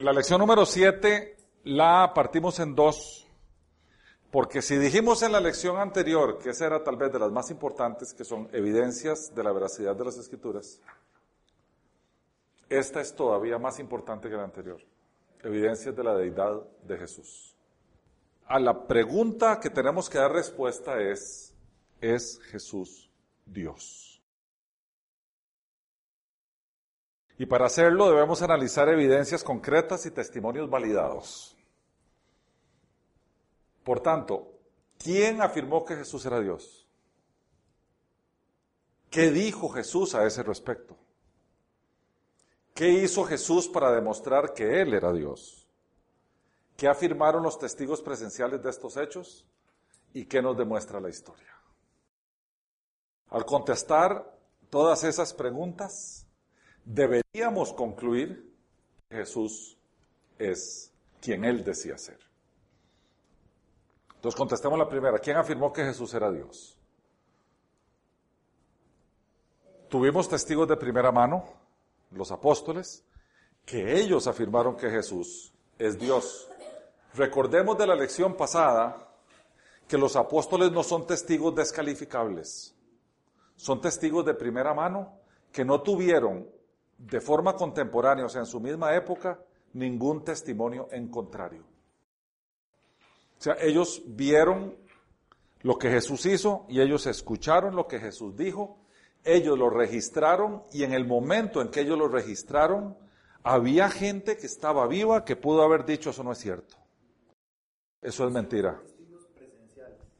La lección número 7 la partimos en dos, porque si dijimos en la lección anterior que esa era tal vez de las más importantes, que son evidencias de la veracidad de las escrituras, esta es todavía más importante que la anterior, evidencias de la deidad de Jesús. A la pregunta que tenemos que dar respuesta es, ¿es Jesús Dios? Y para hacerlo debemos analizar evidencias concretas y testimonios validados. Por tanto, ¿quién afirmó que Jesús era Dios? ¿Qué dijo Jesús a ese respecto? ¿Qué hizo Jesús para demostrar que Él era Dios? ¿Qué afirmaron los testigos presenciales de estos hechos? ¿Y qué nos demuestra la historia? Al contestar todas esas preguntas, deberíamos concluir que Jesús es quien Él decía ser. Entonces contestemos la primera. ¿Quién afirmó que Jesús era Dios? Tuvimos testigos de primera mano, los apóstoles, que ellos afirmaron que Jesús es Dios. Recordemos de la lección pasada que los apóstoles no son testigos descalificables, son testigos de primera mano que no tuvieron de forma contemporánea, o sea, en su misma época, ningún testimonio en contrario. O sea, ellos vieron lo que Jesús hizo y ellos escucharon lo que Jesús dijo, ellos lo registraron y en el momento en que ellos lo registraron, había gente que estaba viva que pudo haber dicho eso no es cierto. Eso es mentira.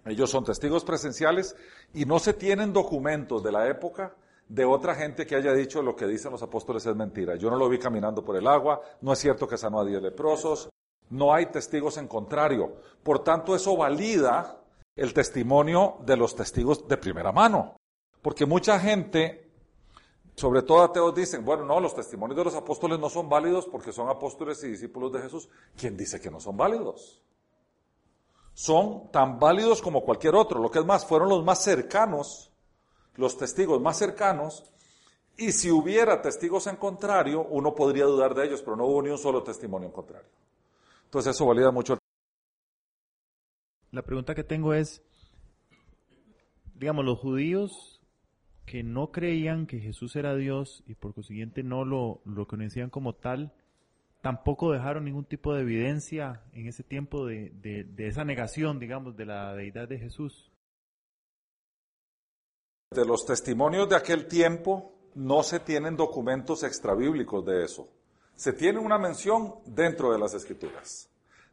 Ellos son testigos presenciales y no se tienen documentos de la época de otra gente que haya dicho lo que dicen los apóstoles es mentira. Yo no lo vi caminando por el agua, no es cierto que sanó a diez leprosos, no hay testigos en contrario. Por tanto, eso valida el testimonio de los testigos de primera mano. Porque mucha gente, sobre todo ateos, dicen, bueno, no, los testimonios de los apóstoles no son válidos porque son apóstoles y discípulos de Jesús. ¿Quién dice que no son válidos? Son tan válidos como cualquier otro. Lo que es más, fueron los más cercanos los testigos más cercanos, y si hubiera testigos en contrario, uno podría dudar de ellos, pero no hubo ni un solo testimonio en contrario. Entonces eso valida mucho. La pregunta que tengo es, digamos, los judíos que no creían que Jesús era Dios y por consiguiente no lo, lo conocían como tal, tampoco dejaron ningún tipo de evidencia en ese tiempo de, de esa negación, digamos, de la deidad de Jesús. De los testimonios de aquel tiempo no se tienen documentos extrabíblicos de eso. Se tiene una mención dentro de las escrituras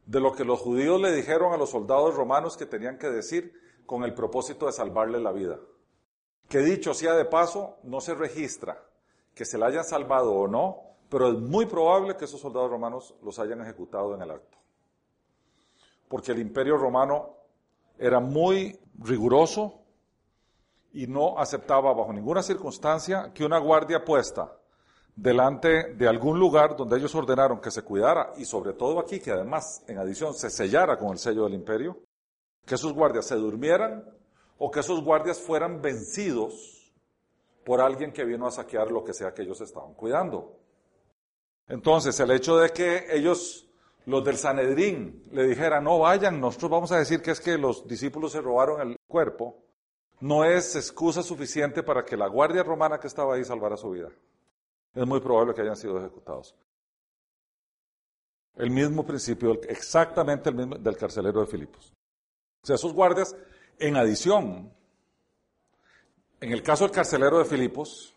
de lo que los judíos le dijeron a los soldados romanos que tenían que decir con el propósito de salvarle la vida. Que dicho sea de paso, no se registra que se la hayan salvado o no, pero es muy probable que esos soldados romanos los hayan ejecutado en el acto. Porque el imperio romano era muy riguroso y no aceptaba bajo ninguna circunstancia que una guardia puesta delante de algún lugar donde ellos ordenaron que se cuidara y sobre todo aquí que además en adición se sellara con el sello del imperio, que esos guardias se durmieran o que esos guardias fueran vencidos por alguien que vino a saquear lo que sea que ellos estaban cuidando. Entonces el hecho de que ellos, los del Sanedrín, le dijeran, no vayan, nosotros vamos a decir que es que los discípulos se robaron el cuerpo, no es excusa suficiente para que la guardia romana que estaba ahí salvara su vida. Es muy probable que hayan sido ejecutados. El mismo principio, exactamente el mismo del carcelero de Filipos. O sea, esos guardias, en adición, en el caso del carcelero de Filipos,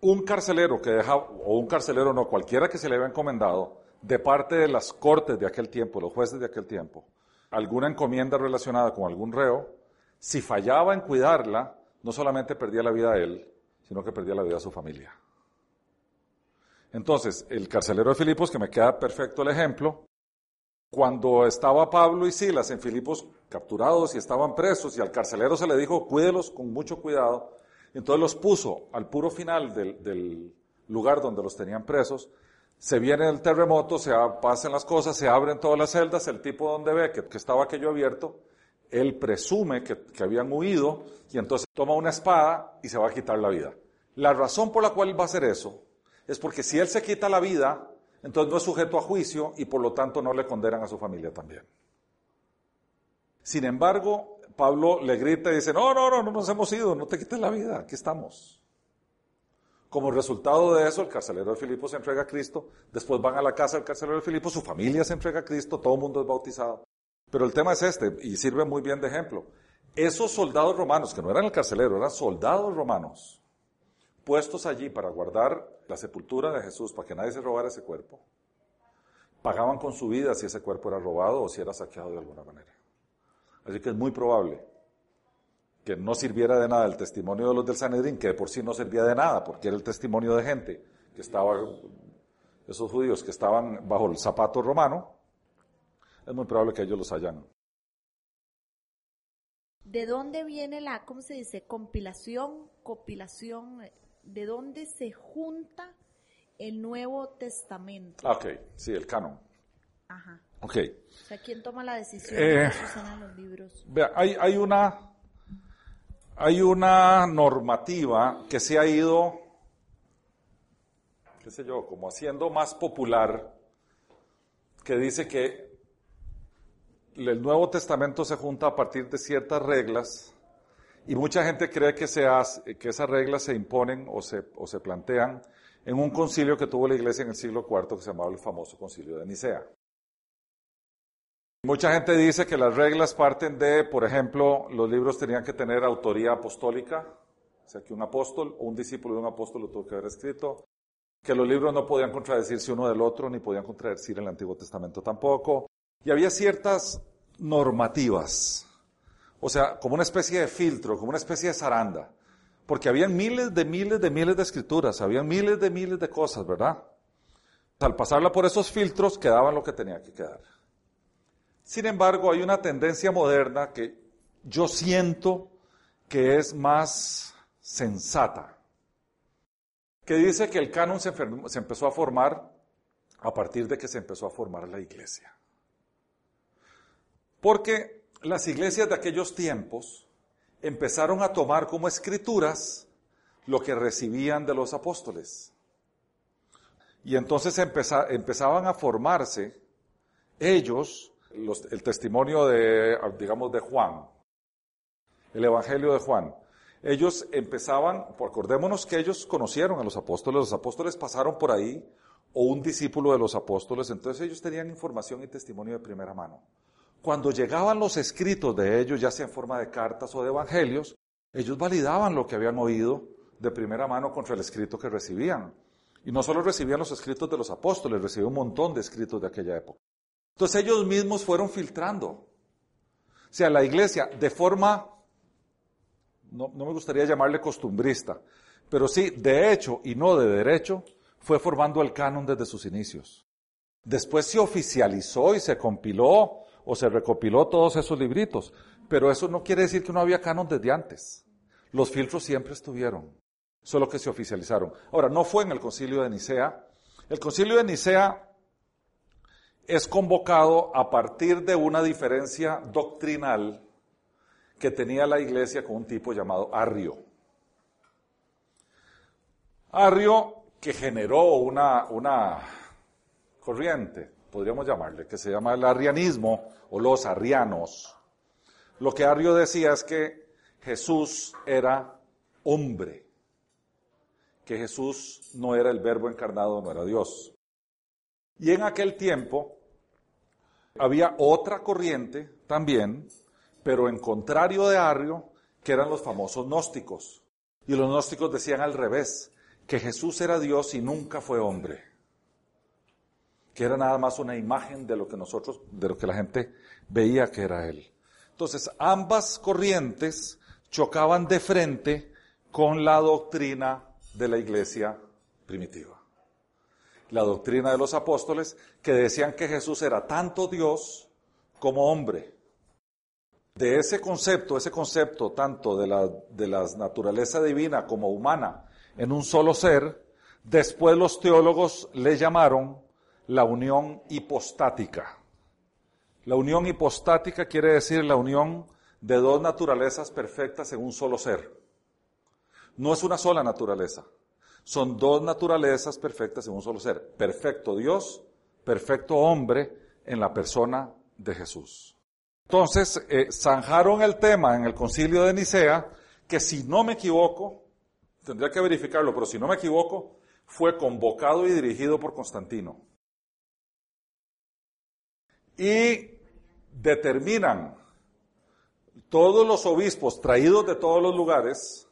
un carcelero que deja, o un carcelero no, cualquiera que se le haya encomendado, de parte de las cortes de aquel tiempo, los jueces de aquel tiempo, alguna encomienda relacionada con algún reo, si fallaba en cuidarla, no solamente perdía la vida a él, sino que perdía la vida a su familia. Entonces, el carcelero de Filipos, que me queda perfecto el ejemplo, cuando estaba Pablo y Silas en Filipos capturados y estaban presos, y al carcelero se le dijo, cuídelos con mucho cuidado, entonces los puso al puro final del, lugar donde los tenían presos, se viene el terremoto, se pasan las cosas, se abren todas las celdas, el tipo donde ve que estaba aquello abierto, él presume que, habían huido y entonces toma una espada y se va a quitar la vida. La razón por la cual va a hacer eso es porque si él se quita la vida, entonces no es sujeto a juicio y por lo tanto no le condenan a su familia también. Sin embargo, Pablo le grita y dice, no, no, no, no nos hemos ido, no te quites la vida, aquí estamos. Como resultado de eso, el carcelero de Filipo se entrega a Cristo, después van a la casa del carcelero de Filipo, su familia se entrega a Cristo, todo el mundo es bautizado. Pero el tema es este, y sirve muy bien de ejemplo. Esos soldados romanos, que no eran el carcelero, eran soldados romanos, puestos allí para guardar la sepultura de Jesús, para que nadie se robara ese cuerpo, pagaban con su vida si ese cuerpo era robado o si era saqueado de alguna manera. Así que es muy probable que no sirviera de nada el testimonio de los del Sanedrín, que de por sí no servía de nada, porque era el testimonio de gente que estaba, esos judíos que estaban bajo el zapato romano, es muy probable que ellos los hayan. ¿De dónde viene la, cómo se dice, compilación, compilación, de dónde se junta el Nuevo Testamento? Ok, sí, el canon. Ajá. Ok. O sea, ¿quién toma la decisión Eh, de que los libros? Vea, hay, hay una hay una normativa que se ha ido, qué sé yo, como haciendo más popular, que dice que el Nuevo Testamento se junta a partir de ciertas reglas y mucha gente cree que, se hace- que esas reglas se imponen o se, o se plantean en un concilio que tuvo la iglesia en el siglo IV que se llamaba el famoso concilio de Nicea. Mucha gente dice que las reglas parten de, por ejemplo, los libros tenían que tener autoría apostólica, o sea, que un apóstol o un discípulo de un apóstol lo tuvo que haber escrito, que los libros no podían contradecirse uno del otro, ni podían contradecir el Antiguo Testamento tampoco, y había ciertas normativas, o sea, como una especie de filtro, como una especie de zaranda, porque habían miles de miles de miles de escrituras, habían miles de miles de cosas, ¿verdad? Al pasarla por esos filtros quedaban lo que tenía que quedar. Sin embargo, hay una tendencia moderna que yo siento que es más sensata, que dice que el canon se empezó a formar a partir de que se empezó a formar la iglesia. Porque las iglesias de aquellos tiempos empezaron a tomar como escrituras lo que recibían de los apóstoles. Y entonces empeza- empezaban a formarse ellos, los- el testimonio de, digamos, de Juan, el Evangelio de Juan, ellos empezaban, acordémonos que ellos conocieron a los apóstoles, los apóstoles pasaron por ahí, o un discípulo de los apóstoles, entonces ellos tenían información y testimonio de primera mano. Cuando llegaban los escritos de ellos, ya sea en forma de cartas o de evangelios, ellos validaban lo que habían oído de primera mano contra el escrito que recibían. Y no solo recibían los escritos de los apóstoles, recibían un montón de escritos de aquella época. Entonces ellos mismos fueron filtrando. O sea, la iglesia de forma, no, no me gustaría llamarle costumbrista, pero sí, de hecho y no de derecho, fue formando el canon desde sus inicios. Después se oficializó y se compiló o se recopiló todos esos libritos, pero eso no quiere decir que no había canon desde antes. Los filtros siempre estuvieron, solo que se oficializaron. Ahora, no fue en el concilio de Nicea. El concilio de Nicea es convocado a partir de una diferencia doctrinal que tenía la iglesia con un tipo llamado Arrio. Arrio que generó una, una corriente, podríamos llamarle, que se llama el arrianismo o los arrianos. Lo que Arrio decía es que Jesús era hombre, que Jesús no era el verbo encarnado, no era Dios. Y en aquel tiempo había otra corriente también, pero en contrario de Arrio, que eran los famosos gnósticos. Y los gnósticos decían al revés, que Jesús era Dios y nunca fue hombre. Que era nada más una imagen de lo que nosotros, de lo que la gente veía que era Él. Entonces, ambas corrientes chocaban de frente con la doctrina de la iglesia primitiva. La doctrina de los apóstoles que decían que Jesús era tanto Dios como hombre. De ese concepto, ese concepto tanto de la, de la naturaleza divina como humana en un solo ser, después los teólogos le llamaron la unión hipostática. La unión hipostática quiere decir la unión de dos naturalezas perfectas en un solo ser. No es una sola naturaleza, Son dos naturalezas perfectas en un solo ser. Perfecto Dios, perfecto hombre en la persona de Jesús. Entonces, eh, zanjaron el tema en el concilio de Nicea, que si no me equivoco, tendría que verificarlo, pero si no me equivoco, fue convocado y dirigido por Constantino. Y determinan todos los obispos traídos de todos los lugares,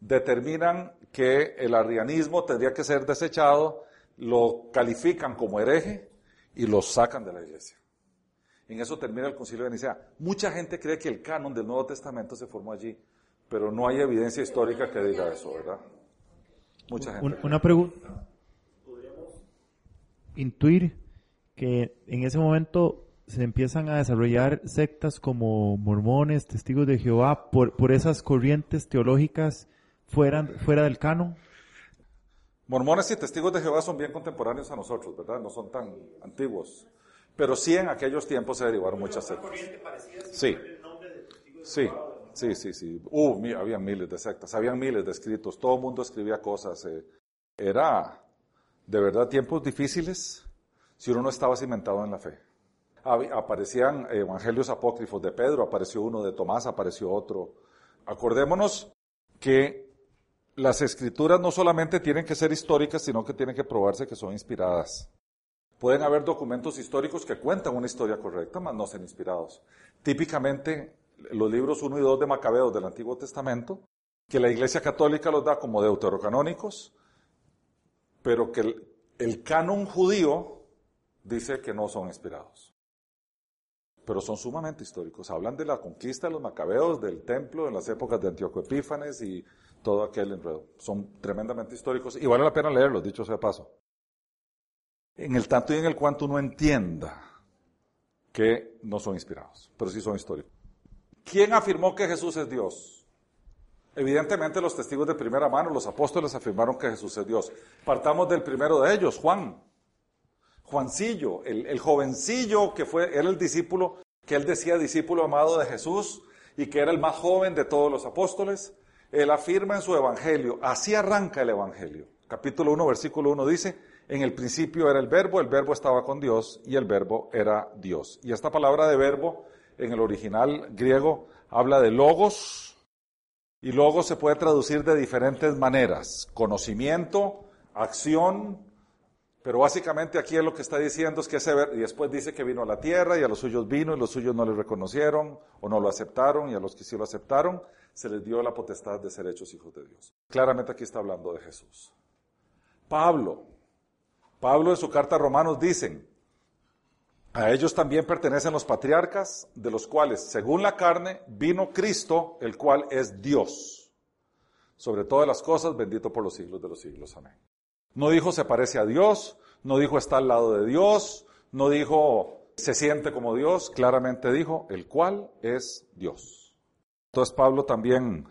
determinan que el arrianismo tendría que ser desechado, lo califican como hereje y lo sacan de la iglesia. En eso termina el concilio de Nicea. Mucha gente cree que el canon del Nuevo Testamento se formó allí, pero no hay evidencia histórica que diga eso, ¿verdad? Mucha gente. Una pregunta. ¿Podríamos intuir que en ese momento se empiezan a desarrollar sectas como mormones, testigos de Jehová, por, por esas corrientes teológicas fuera, fuera del canon? Mormones y testigos de Jehová son bien contemporáneos a nosotros, ¿verdad? No son tan antiguos. Pero sí en aquellos tiempos se derivaron muchas sectas. Sí. Sí, sí, sí, sí. Uh, había miles de sectas, habían miles de escritos, todo el mundo escribía cosas. Eh. Era de verdad tiempos difíciles si uno no estaba cimentado en la fe. Aparecían evangelios apócrifos de Pedro, apareció uno de Tomás, apareció otro. Acordémonos que las escrituras no solamente tienen que ser históricas, sino que tienen que probarse que son inspiradas. Pueden haber documentos históricos que cuentan una historia correcta, mas no sean inspirados. Típicamente, los libros 1 y 2 de Macabeos del Antiguo Testamento, que la Iglesia Católica los da como deuterocanónicos, pero que el canon judío dice que no son inspirados. Pero son sumamente históricos. Hablan de la conquista de los macabeos, del templo, en las épocas de Antíoco Epífanes y todo aquel enredo. Son tremendamente históricos y vale la pena leerlos, dicho sea paso en el tanto y en el cuanto uno entienda que no son inspirados, pero sí son históricos. ¿Quién afirmó que Jesús es Dios? Evidentemente los testigos de primera mano, los apóstoles afirmaron que Jesús es Dios. Partamos del primero de ellos, Juan. Juancillo, el, el jovencillo que fue, era el discípulo, que él decía discípulo amado de Jesús y que era el más joven de todos los apóstoles. Él afirma en su evangelio, así arranca el evangelio. Capítulo 1, versículo 1 dice, en el principio era el verbo, el verbo estaba con Dios y el verbo era Dios. Y esta palabra de verbo en el original griego habla de logos y logos se puede traducir de diferentes maneras. Conocimiento, acción, pero básicamente aquí lo que está diciendo es que ese y después dice que vino a la tierra y a los suyos vino y los suyos no le reconocieron o no lo aceptaron y a los que sí lo aceptaron se les dio la potestad de ser hechos hijos de Dios. Claramente aquí está hablando de Jesús. Pablo, Pablo en su carta a Romanos dicen, a ellos también pertenecen los patriarcas, de los cuales, según la carne, vino Cristo, el cual es Dios. Sobre todas las cosas, bendito por los siglos de los siglos. Amén. No dijo se parece a Dios, no dijo está al lado de Dios, no dijo se siente como Dios, claramente dijo el cual es Dios. Entonces Pablo también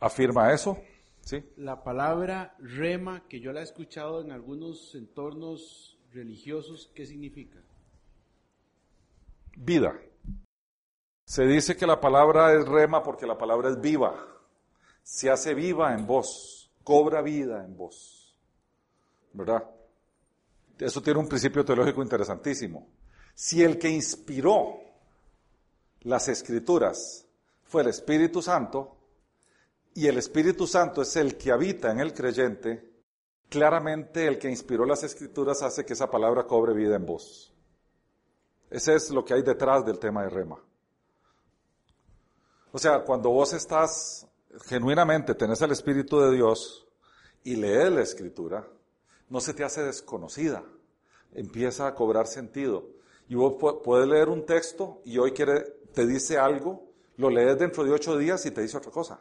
afirma eso. La palabra rema, que yo la he escuchado en algunos entornos religiosos, ¿qué significa? Vida. Se dice que la palabra es rema porque la palabra es viva. Se hace viva en vos, cobra vida en vos. ¿Verdad? Eso tiene un principio teológico interesantísimo. Si el que inspiró las escrituras fue el Espíritu Santo, y el Espíritu Santo es el que habita en el creyente, claramente el que inspiró las escrituras hace que esa palabra cobre vida en vos. Ese es lo que hay detrás del tema de rema. O sea, cuando vos estás genuinamente, tenés el Espíritu de Dios y lees la escritura, no se te hace desconocida, empieza a cobrar sentido. Y vos puedes leer un texto y hoy te dice algo, lo lees dentro de ocho días y te dice otra cosa.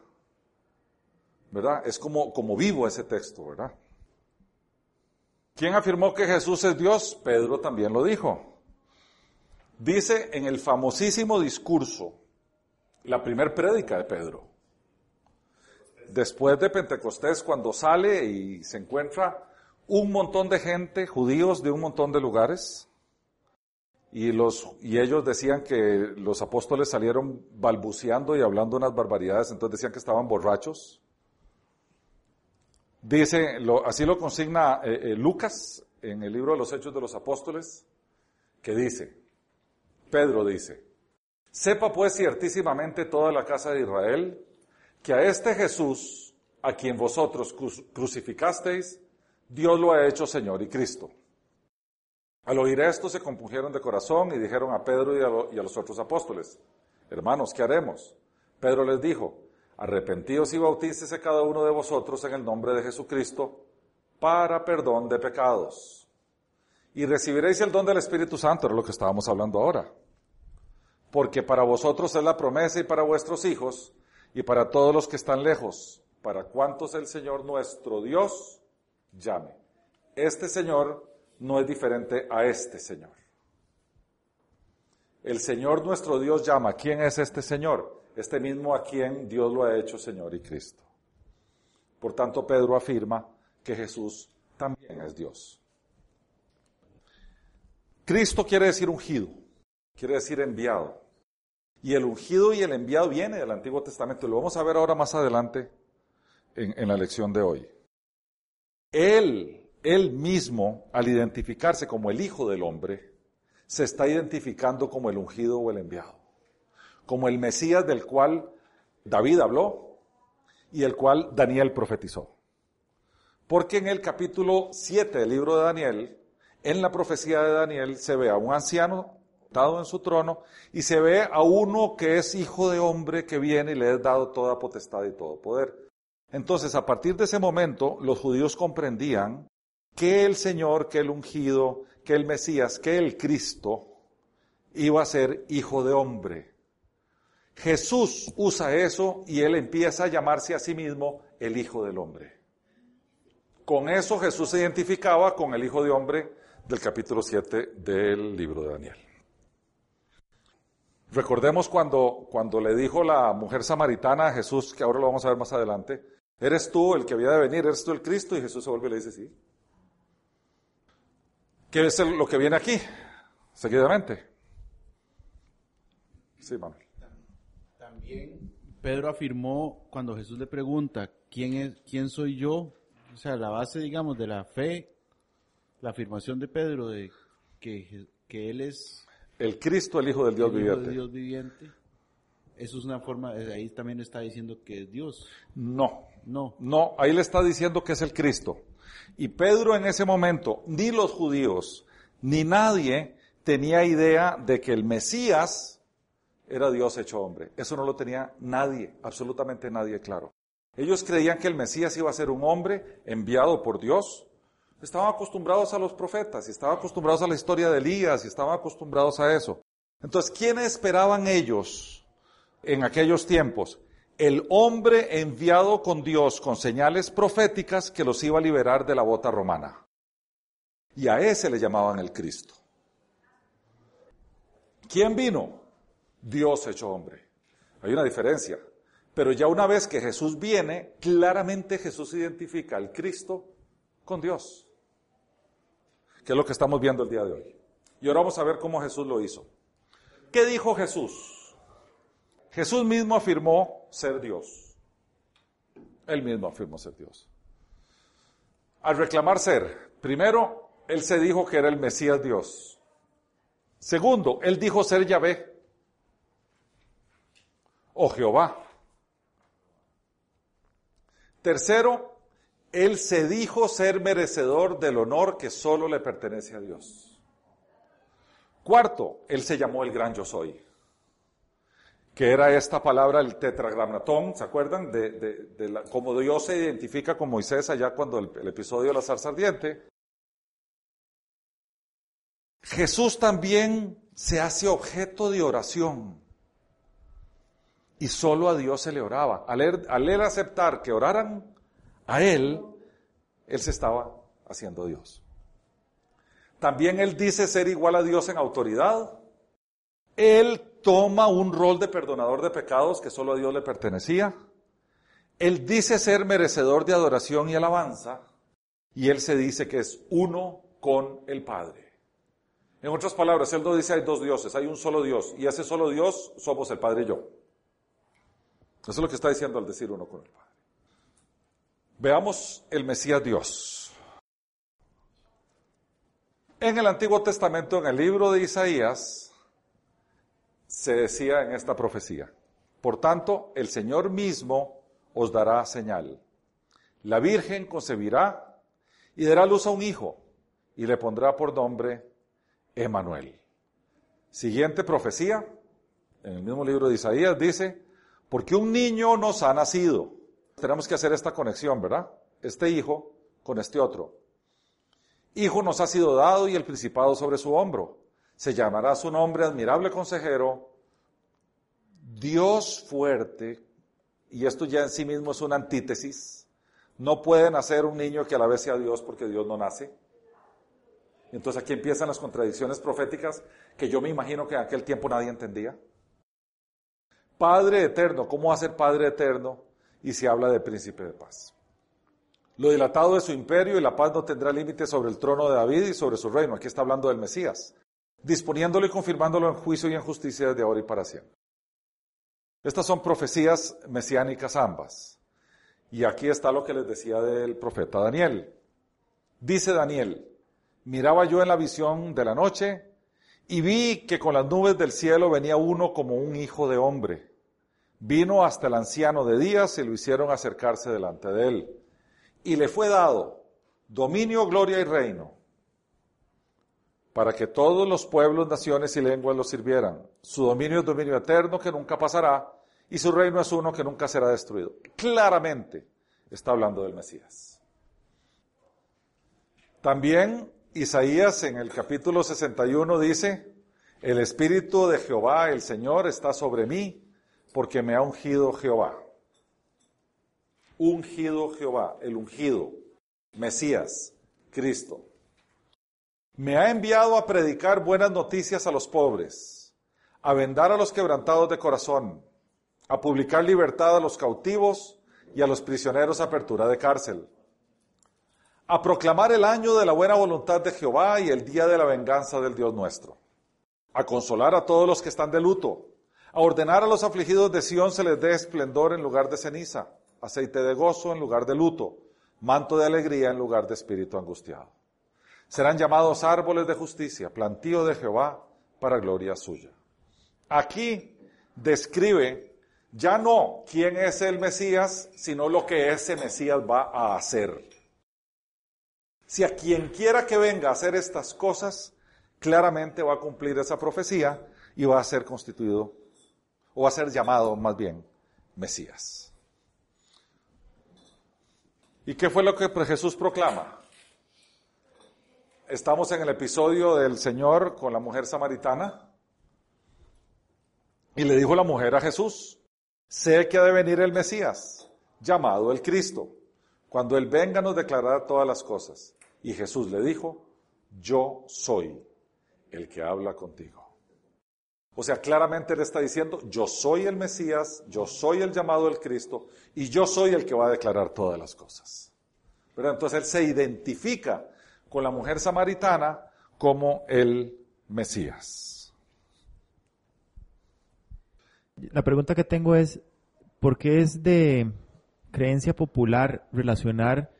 ¿verdad? Es como, como vivo ese texto, ¿verdad? ¿Quién afirmó que Jesús es Dios? Pedro también lo dijo. Dice en el famosísimo discurso, la primer prédica de Pedro, después de Pentecostés, cuando sale y se encuentra un montón de gente, judíos de un montón de lugares, y, los, y ellos decían que los apóstoles salieron balbuceando y hablando unas barbaridades, entonces decían que estaban borrachos. Dice, así lo consigna eh, eh, Lucas en el libro de los Hechos de los Apóstoles, que dice, Pedro dice, sepa pues ciertísimamente toda la casa de Israel, que a este Jesús, a quien vosotros crucificasteis, Dios lo ha hecho Señor y Cristo. Al oír esto se compungieron de corazón y dijeron a Pedro y a, los otros apóstoles, hermanos, ¿qué haremos? Pedro les dijo, arrepentíos y bautícese cada uno de vosotros en el nombre de Jesucristo para perdón de pecados. Y recibiréis el don del Espíritu Santo, era lo que estábamos hablando ahora. Porque para vosotros es la promesa y para vuestros hijos y para todos los que están lejos, para cuantos el Señor nuestro Dios llame. Este Señor no es diferente a este Señor. El Señor nuestro Dios llama. ¿Quién es este Señor? Este mismo a quien Dios lo ha hecho Señor y Cristo. Por tanto, Pedro afirma que Jesús también es Dios. Cristo quiere decir ungido, quiere decir enviado. Y el ungido y el enviado viene del Antiguo Testamento. Lo vamos a ver ahora más adelante en, en la lección de hoy. Él él mismo, al identificarse como el Hijo del Hombre, se está identificando como el ungido o el enviado, como el Mesías del cual David habló y el cual Daniel profetizó. Porque en el capítulo 7 del libro de Daniel, en la profecía de Daniel, se ve a un anciano dado en su trono y se ve a uno que es hijo de hombre que viene y le es dado toda potestad y todo poder. Entonces, a partir de ese momento, los judíos comprendían que el Señor, que el ungido, que el Mesías, que el Cristo iba a ser hijo de hombre. Jesús usa eso y él empieza a llamarse a sí mismo el Hijo del Hombre. Con eso Jesús se identificaba con el Hijo de Hombre del capítulo 7 del libro de Daniel. Recordemos cuando, cuando le dijo la mujer samaritana a Jesús, que ahora lo vamos a ver más adelante, ¿eres tú el que había de venir? ¿Eres tú el Cristo? Y Jesús se vuelve y le dice, sí, ¿Qué es lo que viene aquí? Seguidamente. Sí, Manuel. También Pedro afirmó cuando Jesús le pregunta, ¿quién, es, ¿quién soy yo? O sea, la base, digamos, de la fe, la afirmación de Pedro de que, que Él es... El Cristo, el Hijo del Dios el viviente. Hijo Dios viviente. Eso es una forma, ahí también está diciendo que es Dios. No. No. No, ahí le está diciendo que es el Cristo. Y Pedro en ese momento, ni los judíos, ni nadie tenía idea de que el Mesías era Dios hecho hombre. Eso no lo tenía nadie, absolutamente nadie claro. Ellos creían que el Mesías iba a ser un hombre enviado por Dios. Estaban acostumbrados a los profetas, y estaban acostumbrados a la historia de Elías, y estaban acostumbrados a eso. Entonces, ¿quiénes esperaban ellos en aquellos tiempos? El hombre enviado con Dios con señales proféticas que los iba a liberar de la bota romana. Y a ese le llamaban el Cristo. ¿Quién vino? Dios hecho hombre. Hay una diferencia. Pero ya una vez que Jesús viene, claramente Jesús identifica al Cristo con Dios. Que es lo que estamos viendo el día de hoy. Y ahora vamos a ver cómo Jesús lo hizo. ¿Qué dijo Jesús? Jesús mismo afirmó ser Dios. Él mismo afirmó ser Dios. Al reclamar ser, primero, él se dijo que era el Mesías Dios. Segundo, él dijo ser Yahvé o Jehová. Tercero, él se dijo ser merecedor del honor que solo le pertenece a Dios. Cuarto, él se llamó el gran yo soy que era esta palabra, el tetragrammatón, ¿se acuerdan? De, de, Dios se identifica con Moisés allá cuando el, episodio de la zarza ardiente. Jesús también se hace objeto de oración. Y solo a Dios se le oraba. Él, al él aceptar que oraran a Él, Él se estaba haciendo Dios. También Él dice ser igual a Dios en autoridad. Él toma un rol de perdonador de pecados que solo a Dios le pertenecía. Él dice ser merecedor de adoración y alabanza. Y él se dice que es uno con el Padre. En otras palabras, él no dice hay dos dioses, hay un solo Dios. Y ese solo Dios somos el Padre y yo. Eso es lo que está diciendo al decir uno con el Padre. Veamos el Mesías Dios. En el Antiguo Testamento, en el libro de Isaías, se decía en esta profecía, por tanto, el Señor mismo os dará señal. La Virgen concebirá y dará luz a un hijo y le pondrá por nombre Emanuel. Siguiente profecía, en el mismo libro de Isaías, dice, porque un niño nos ha nacido. Tenemos que hacer esta conexión, ¿verdad? Este hijo con este otro. Hijo nos ha sido dado y el principado sobre su hombro. Se llamará su nombre admirable consejero, Dios fuerte, y esto ya en sí mismo es una antítesis. No puede nacer un niño que a la vez sea Dios porque Dios no nace. Entonces aquí empiezan las contradicciones proféticas que yo me imagino que en aquel tiempo nadie entendía. Padre eterno, ¿cómo va a ser Padre eterno? Y se habla de príncipe de paz. Lo dilatado de su imperio y la paz no tendrá límite sobre el trono de David y sobre su reino. Aquí está hablando del Mesías, disponiéndolo y confirmándolo en juicio y en justicia desde ahora y para siempre. Estas son profecías mesiánicas ambas. Y aquí está lo que les decía del profeta Daniel. Dice Daniel, miraba yo en la visión de la noche y vi que con las nubes del cielo venía uno como un hijo de hombre. Vino hasta el anciano de días y lo hicieron acercarse delante de él. Y le fue dado dominio, gloria y reino, para que todos los pueblos, naciones y lenguas lo sirvieran. Su dominio es dominio eterno que nunca pasará y su reino es uno que nunca será destruido. Claramente está hablando del Mesías. También Isaías en el capítulo 61 dice, el Espíritu de Jehová, el Señor, está sobre mí porque me ha ungido Jehová. Ungido Jehová, el ungido, Mesías, Cristo. Me ha enviado a predicar buenas noticias a los pobres, a vendar a los quebrantados de corazón, a publicar libertad a los cautivos y a los prisioneros apertura de cárcel a proclamar el año de la buena voluntad de Jehová y el día de la venganza del Dios nuestro, a consolar a todos los que están de luto, a ordenar a los afligidos de Sión se les dé esplendor en lugar de ceniza, aceite de gozo en lugar de luto, manto de alegría en lugar de espíritu angustiado. Serán llamados árboles de justicia, plantío de Jehová para gloria suya. Aquí describe ya no quién es el Mesías, sino lo que ese Mesías va a hacer. Si a quien quiera que venga a hacer estas cosas, claramente va a cumplir esa profecía y va a ser constituido, o va a ser llamado más bien, Mesías. ¿Y qué fue lo que Jesús proclama? Estamos en el episodio del Señor con la mujer samaritana. Y le dijo la mujer a Jesús, sé que ha de venir el Mesías, llamado el Cristo. Cuando Él venga nos declarará todas las cosas. Y Jesús le dijo, yo soy el que habla contigo. O sea, claramente le está diciendo, yo soy el Mesías, yo soy el llamado del Cristo y yo soy el que va a declarar todas las cosas. Pero entonces él se identifica con la mujer samaritana como el Mesías. La pregunta que tengo es, ¿por qué es de creencia popular relacionar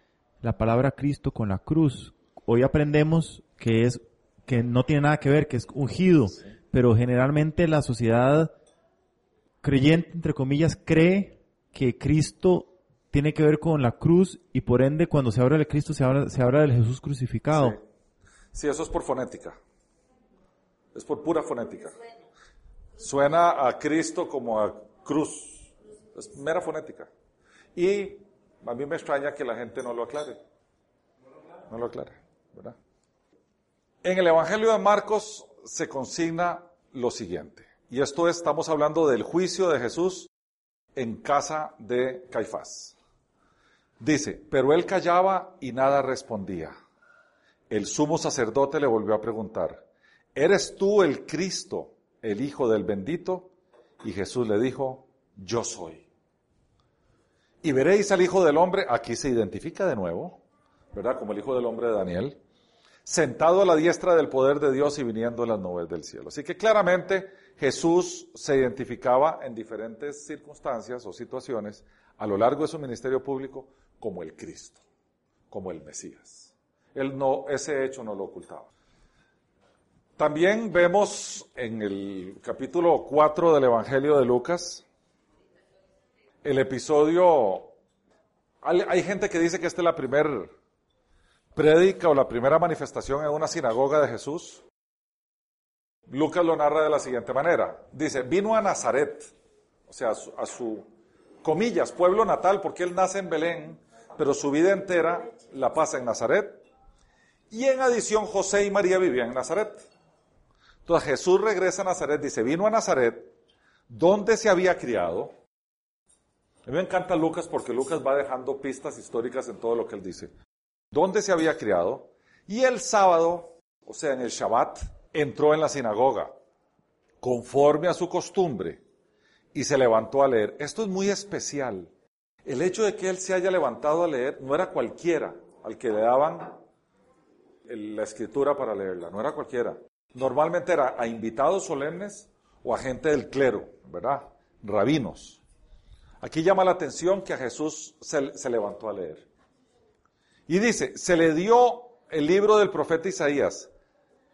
la palabra Cristo con la cruz. Hoy aprendemos que es que no tiene nada que ver, que es ungido, pero generalmente la sociedad creyente, entre comillas, cree que Cristo tiene que ver con la cruz y por ende cuando se habla de Cristo se habla, se habla del Jesús crucificado. Sí. eso es por fonética. Es por pura fonética. Suena a Cristo como a cruz. Es mera fonética. Y a mí me extraña que la gente no lo aclare. No lo aclare, ¿verdad? En el Evangelio de Marcos se consigna lo siguiente. Y esto es, estamos hablando del juicio de Jesús en casa de Caifás. Dice, pero él callaba y nada respondía. El sumo sacerdote le volvió a preguntar, ¿eres tú el Cristo, el Hijo del bendito? Y Jesús le dijo, yo soy y veréis al Hijo del Hombre, aquí se identifica de nuevo, ¿verdad? Como el Hijo del Hombre de Daniel, sentado a la diestra del poder de Dios y viniendo en las nubes del cielo. Así que claramente Jesús se identificaba en diferentes circunstancias o situaciones a lo largo de su ministerio público como el Cristo, como el Mesías. Él no, ese hecho no lo ocultaba. También vemos en el capítulo 4 del Evangelio de Lucas el episodio, hay, gente que dice que esta es la primera prédica o la primera manifestación en una sinagoga de Jesús. Lucas lo narra de la siguiente manera. Dice, vino a Nazaret, o sea, a su, comillas, pueblo natal, porque él nace en Belén, pero su vida entera la pasa en Nazaret. Y en adición, José y María vivían en Nazaret. Entonces Jesús regresa a Nazaret, dice, vino a Nazaret, donde se había criado. A mí me encanta Lucas porque Lucas va dejando pistas históricas en todo lo que él dice. Donde se había criado. Y el sábado, o sea, en el Shabbat, entró en la sinagoga, conforme a su costumbre, y se levantó a leer. Esto es muy especial. El hecho de que él se haya levantado a leer no era cualquiera al que le daban la escritura para leerla, no era cualquiera. Normalmente era a invitados solemnes o a gente del clero, ¿verdad? Rabinos. Aquí llama la atención que a Jesús se, se levantó a leer. Y dice, se le dio el libro del profeta Isaías.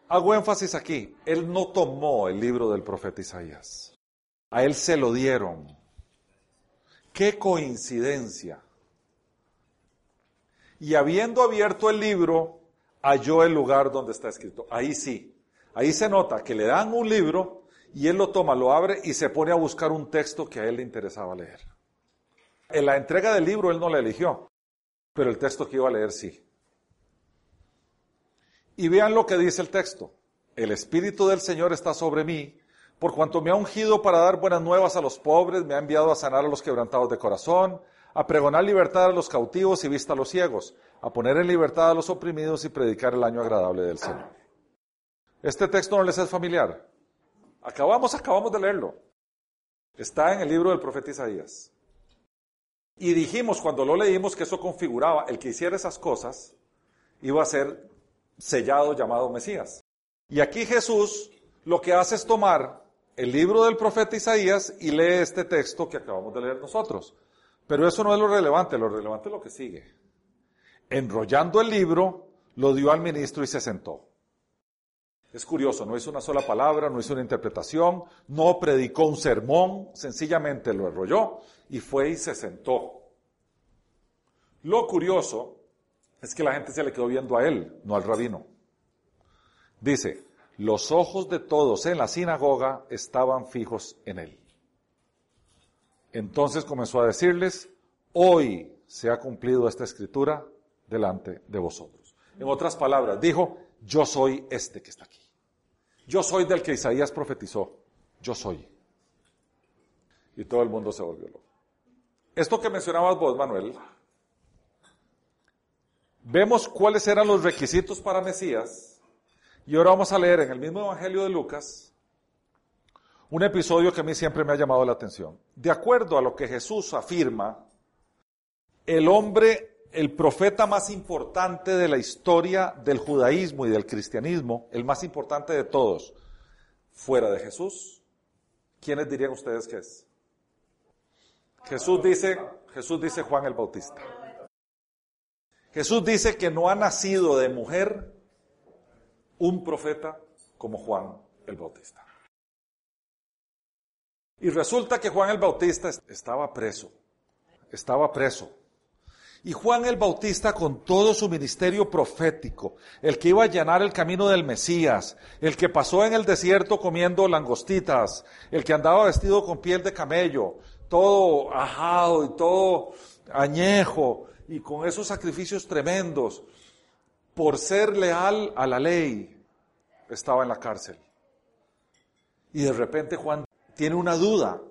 Hago énfasis aquí, él no tomó el libro del profeta Isaías. A él se lo dieron. Qué coincidencia. Y habiendo abierto el libro, halló el lugar donde está escrito. Ahí sí, Ahí se nota que le dan un libro y él lo toma, lo abre y se pone a buscar un texto que a él le interesaba leer. En la entrega del libro él no la eligió, pero el texto que iba a leer sí. Y vean lo que dice el texto. El Espíritu del Señor está sobre mí, por cuanto me ha ungido para dar buenas nuevas a los pobres, me ha enviado a sanar a los quebrantados de corazón, a pregonar libertad a los cautivos y vista a los ciegos, a poner en libertad a los oprimidos y predicar el año agradable del Señor. Este texto no les es familiar. Acabamos, acabamos de leerlo. Está en el libro del profeta Isaías. Y dijimos cuando lo leímos que eso configuraba, el que hiciera esas cosas iba a ser sellado llamado Mesías. Y aquí Jesús lo que hace es tomar el libro del profeta Isaías y lee este texto que acabamos de leer nosotros. Pero eso no es lo relevante, lo relevante es lo que sigue. Enrollando el libro, lo dio al ministro y se sentó. Es curioso, no hizo una sola palabra, no hizo una interpretación, no predicó un sermón, sencillamente lo enrolló y fue y se sentó. Lo curioso es que la gente se le quedó viendo a él, no al rabino. Dice, los ojos de todos en la sinagoga estaban fijos en él. Entonces comenzó a decirles, hoy se ha cumplido esta escritura delante de vosotros. En otras palabras, dijo, yo soy este que está aquí. Yo soy del que Isaías profetizó. Yo soy. Y todo el mundo se volvió loco. Esto que mencionabas vos, Manuel, vemos cuáles eran los requisitos para Mesías. Y ahora vamos a leer en el mismo Evangelio de Lucas un episodio que a mí siempre me ha llamado la atención. De acuerdo a lo que Jesús afirma, el hombre el profeta más importante de la historia del judaísmo y del cristianismo, el más importante de todos, fuera de Jesús, ¿quiénes dirían ustedes que es? Jesús dice, Jesús dice Juan el Bautista. Jesús dice que no ha nacido de mujer un profeta como Juan el Bautista. Y resulta que Juan el Bautista estaba preso, estaba preso y Juan el Bautista con todo su ministerio profético, el que iba a allanar el camino del Mesías, el que pasó en el desierto comiendo langostitas, el que andaba vestido con piel de camello, todo ajado y todo añejo y con esos sacrificios tremendos, por ser leal a la ley, estaba en la cárcel. Y de repente Juan tiene una duda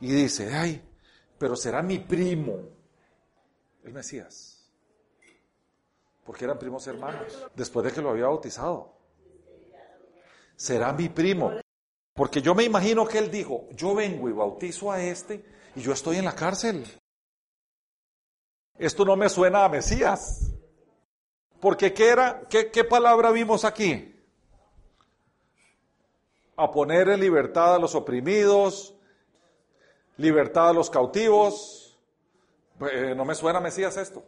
y dice, ay, pero será mi primo el Mesías. Porque eran primos hermanos, después de que lo había bautizado. Será mi primo. Porque yo me imagino que él dijo, yo vengo y bautizo a este y yo estoy en la cárcel. Esto no me suena a Mesías. Porque ¿qué, era, qué, qué palabra vimos aquí? A poner en libertad a los oprimidos, libertad a los cautivos, pues, eh, no me suena Mesías esto.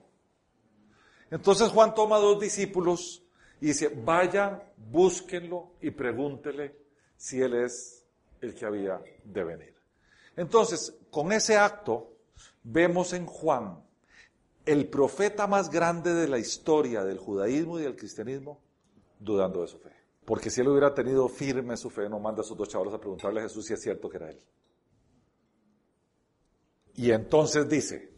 Entonces Juan toma a dos discípulos y dice, vayan, búsquenlo y pregúntele si él es el que había de venir. Entonces, con ese acto, vemos en Juan el profeta más grande de la historia del judaísmo y del cristianismo dudando de su fe. Porque si él hubiera tenido firme su fe, no manda a sus dos chavos a preguntarle a Jesús si es cierto que era él. Y entonces dice,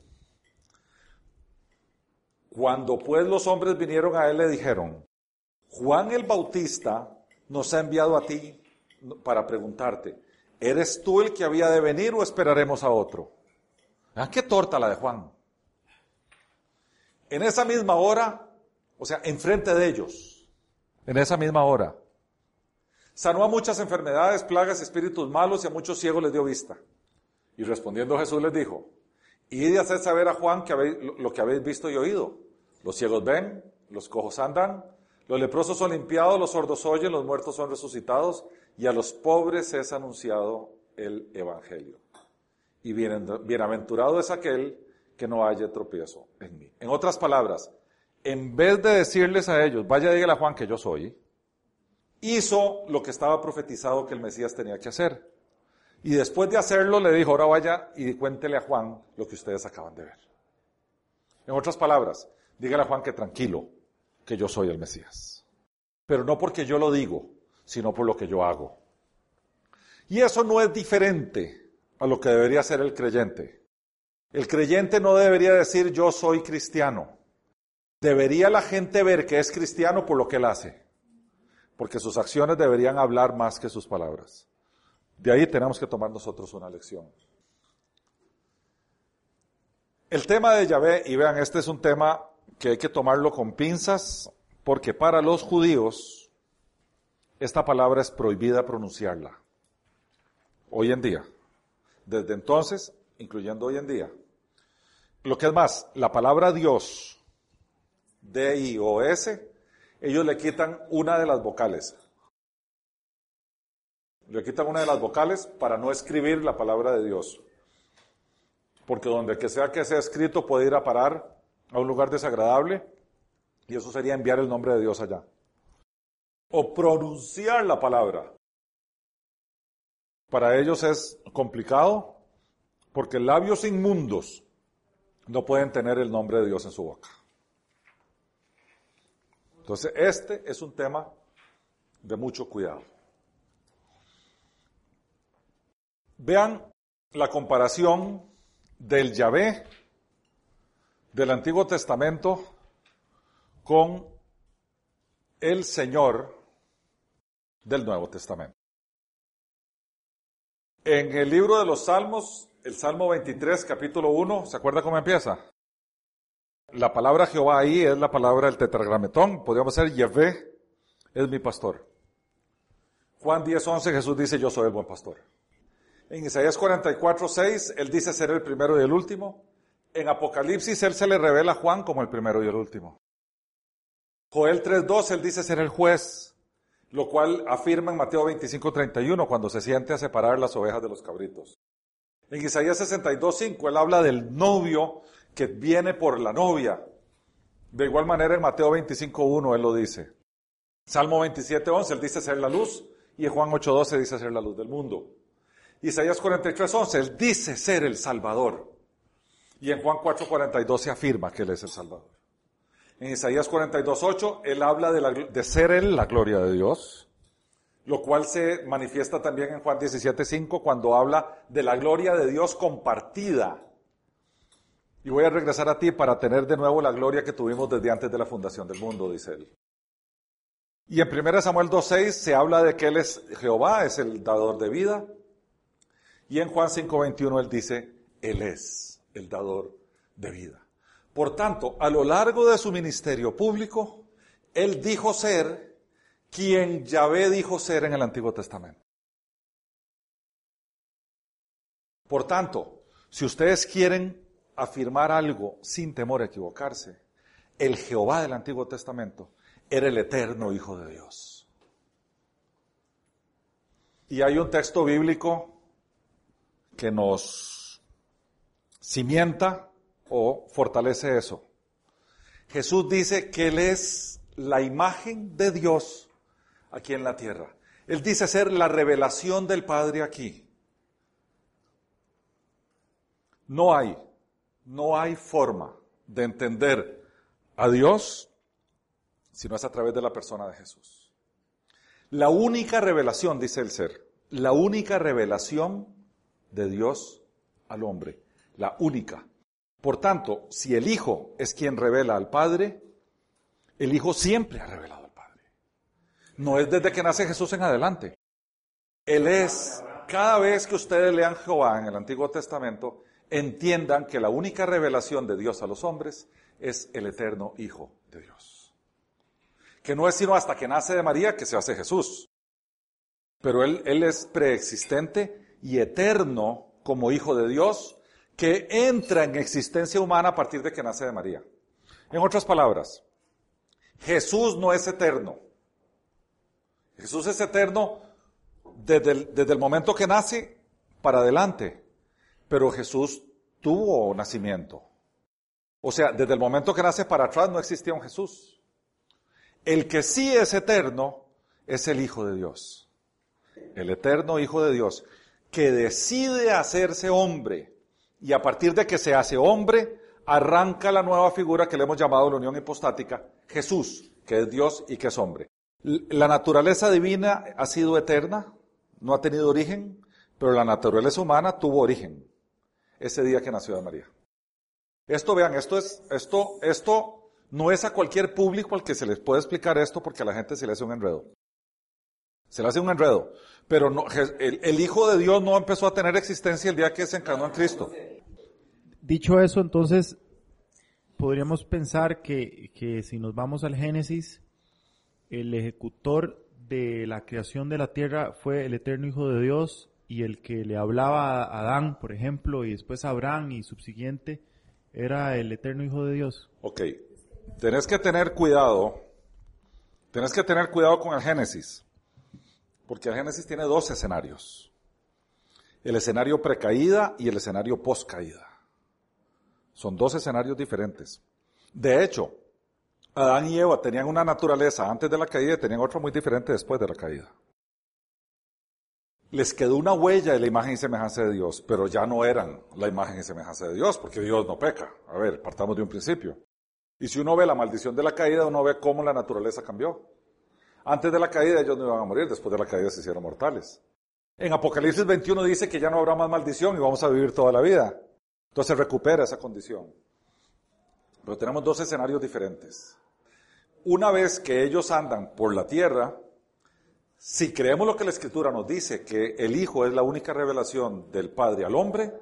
cuando pues los hombres vinieron a él le dijeron, Juan el Bautista nos ha enviado a ti para preguntarte, ¿eres tú el que había de venir o esperaremos a otro? Ah, qué torta la de Juan. En esa misma hora, o sea, enfrente de ellos, en esa misma hora, sanó a muchas enfermedades, plagas, espíritus malos y a muchos ciegos les dio vista. Y respondiendo Jesús les dijo, id y haced saber a Juan que lo que habéis visto y oído. Los ciegos ven, los cojos andan, los leprosos son limpiados, los sordos oyen, los muertos son resucitados y a los pobres es anunciado el Evangelio. Y bienaventurado es aquel que no haya tropiezo en mí. En otras palabras, en vez de decirles a ellos, vaya dígale a Juan que yo soy, hizo lo que estaba profetizado que el Mesías tenía que hacer. Y después de hacerlo le dijo, ahora vaya y cuéntele a Juan lo que ustedes acaban de ver. En otras palabras, dígale a Juan que tranquilo, que yo soy el Mesías. Pero no porque yo lo digo, sino por lo que yo hago. Y eso no es diferente a lo que debería ser el creyente. El creyente no debería decir yo soy cristiano. Debería la gente ver que es cristiano por lo que él hace. Porque sus acciones deberían hablar más que sus palabras. De ahí tenemos que tomar nosotros una lección. El tema de Yahvé, y vean, este es un tema que hay que tomarlo con pinzas, porque para los judíos esta palabra es prohibida pronunciarla. Hoy en día. Desde entonces, incluyendo hoy en día. Lo que es más, la palabra Dios, D-I-O-S, ellos le quitan una de las vocales. Le quitan una de las vocales para no escribir la palabra de Dios. Porque donde que sea que sea escrito puede ir a parar a un lugar desagradable y eso sería enviar el nombre de Dios allá. O pronunciar la palabra. Para ellos es complicado porque labios inmundos no pueden tener el nombre de Dios en su boca. Entonces, este es un tema de mucho cuidado. Vean la comparación del Yahvé del Antiguo Testamento con el Señor del Nuevo Testamento. En el libro de los Salmos, el Salmo 23, capítulo 1, ¿se acuerda cómo empieza? La palabra Jehová ahí es la palabra del tetragrametón, podríamos ser Yahvé es mi pastor. Juan 10, 11, Jesús dice, yo soy el buen pastor. En Isaías 44, 6, él dice ser el primero y el último. En Apocalipsis, él se le revela a Juan como el primero y el último. Joel 3.2, él dice ser el juez, lo cual afirma en Mateo 25.31 cuando se siente a separar las ovejas de los cabritos. En Isaías 62.5, él habla del novio que viene por la novia. De igual manera en Mateo 25.1 él lo dice. Salmo 27.11, él dice ser la luz, y en Juan 8.12 dice ser la luz del mundo. Isaías 43.11, él dice ser el Salvador. Y en Juan 4:42 se afirma que Él es el Salvador. En Isaías 42:8 Él habla de, de ser Él la gloria de Dios, lo cual se manifiesta también en Juan 17:5 cuando habla de la gloria de Dios compartida. Y voy a regresar a ti para tener de nuevo la gloria que tuvimos desde antes de la fundación del mundo, dice Él. Y en 1 Samuel 2.6 se habla de que Él es Jehová, es el dador de vida. Y en Juan 5.21 Él dice, Él es el dador de vida. Por tanto, a lo largo de su ministerio público, él dijo ser quien Yahvé dijo ser en el Antiguo Testamento. Por tanto, si ustedes quieren afirmar algo sin temor a equivocarse, el Jehová del Antiguo Testamento era el eterno Hijo de Dios. Y hay un texto bíblico que nos cimienta o fortalece eso. Jesús dice que Él es la imagen de Dios aquí en la tierra. Él dice ser la revelación del Padre aquí. No hay, no hay forma de entender a Dios si no es a través de la persona de Jesús. La única revelación, dice el ser, la única revelación de Dios al hombre, la única. Por tanto, si el Hijo es quien revela al Padre, el Hijo siempre ha revelado. No es desde que nace Jesús en adelante. Él es, cada vez que ustedes lean Jehová en el Antiguo Testamento, entiendan que la única revelación de Dios a los hombres es el eterno Hijo de Dios. Que no es sino hasta que nace de María que se hace Jesús. Pero Él, él es preexistente y eterno como Hijo de Dios que entra en existencia humana a partir de que nace de María. En otras palabras, Jesús no es eterno. Jesús es eterno desde el, desde el momento que nace para adelante. Pero Jesús tuvo nacimiento. O sea, desde el momento que nace para atrás no existía un Jesús. El que sí es eterno es el Hijo de Dios. El eterno Hijo de Dios, que decide hacerse hombre y a partir de que se hace hombre, arranca la nueva figura que le hemos llamado la unión hipostática, Jesús, que es Dios y que es hombre. La naturaleza divina ha sido eterna, no ha tenido origen, pero la naturaleza humana tuvo origen ese día que nació de María. Esto, vean, esto es, esto, esto no es a cualquier público al que se les puede explicar esto porque a la gente se le hace un enredo. Se le hace un enredo. Pero el, el, Hijo de Dios no empezó a tener existencia el día que se encarnó en Cristo. Dicho eso, entonces, podríamos pensar que, que si nos vamos al Génesis, el ejecutor de la creación de la tierra fue el eterno Hijo de Dios y el que le hablaba a Adán, por ejemplo, y después a Abraham y subsiguiente, era el eterno Hijo de Dios. Ok, tenés que tener cuidado, tenés que tener cuidado con el Génesis, porque el Génesis tiene dos escenarios, el escenario precaída y el escenario poscaída. Son dos escenarios diferentes. De hecho, Adán y Eva tenían una naturaleza antes de la caída y tenían otra muy diferente después de la caída les quedó una huella de la imagen y semejanza de Dios, pero ya no eran la imagen y semejanza de Dios, porque Dios no peca. A ver, partamos de un principio. Y si uno ve la maldición de la caída, uno ve cómo la naturaleza cambió. Antes de la caída ellos no iban a morir, después de la caída se hicieron mortales. En Apocalipsis 21 dice que ya no habrá más maldición y vamos a vivir toda la vida. Entonces recupera esa condición. Pero tenemos dos escenarios diferentes. Una vez que ellos andan por la tierra, si creemos lo que la Escritura nos dice, que el Hijo es la única revelación del Padre al hombre,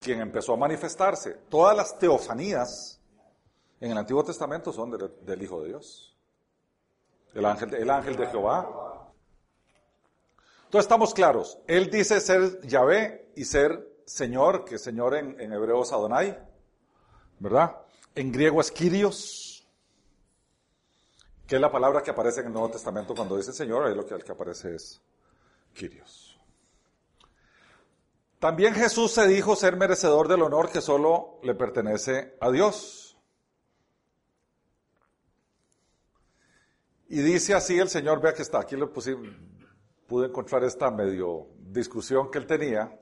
quien empezó a manifestarse, todas las teofanías en el Antiguo Testamento son del Hijo de Dios. El ángel, el ángel de Jehová. Entonces estamos claros. Él dice ser Yahvé y ser Señor, que Señor en, hebreo es Adonai, ¿verdad? En griego es Kyrios que es la palabra que aparece en el Nuevo Testamento cuando dice Señor, ahí lo que, el que aparece es Kyrios. También Jesús se dijo ser merecedor del honor que solo le pertenece a Dios. Y dice así el Señor, vea que está, aquí le puse, pude encontrar esta medio discusión que él tenía,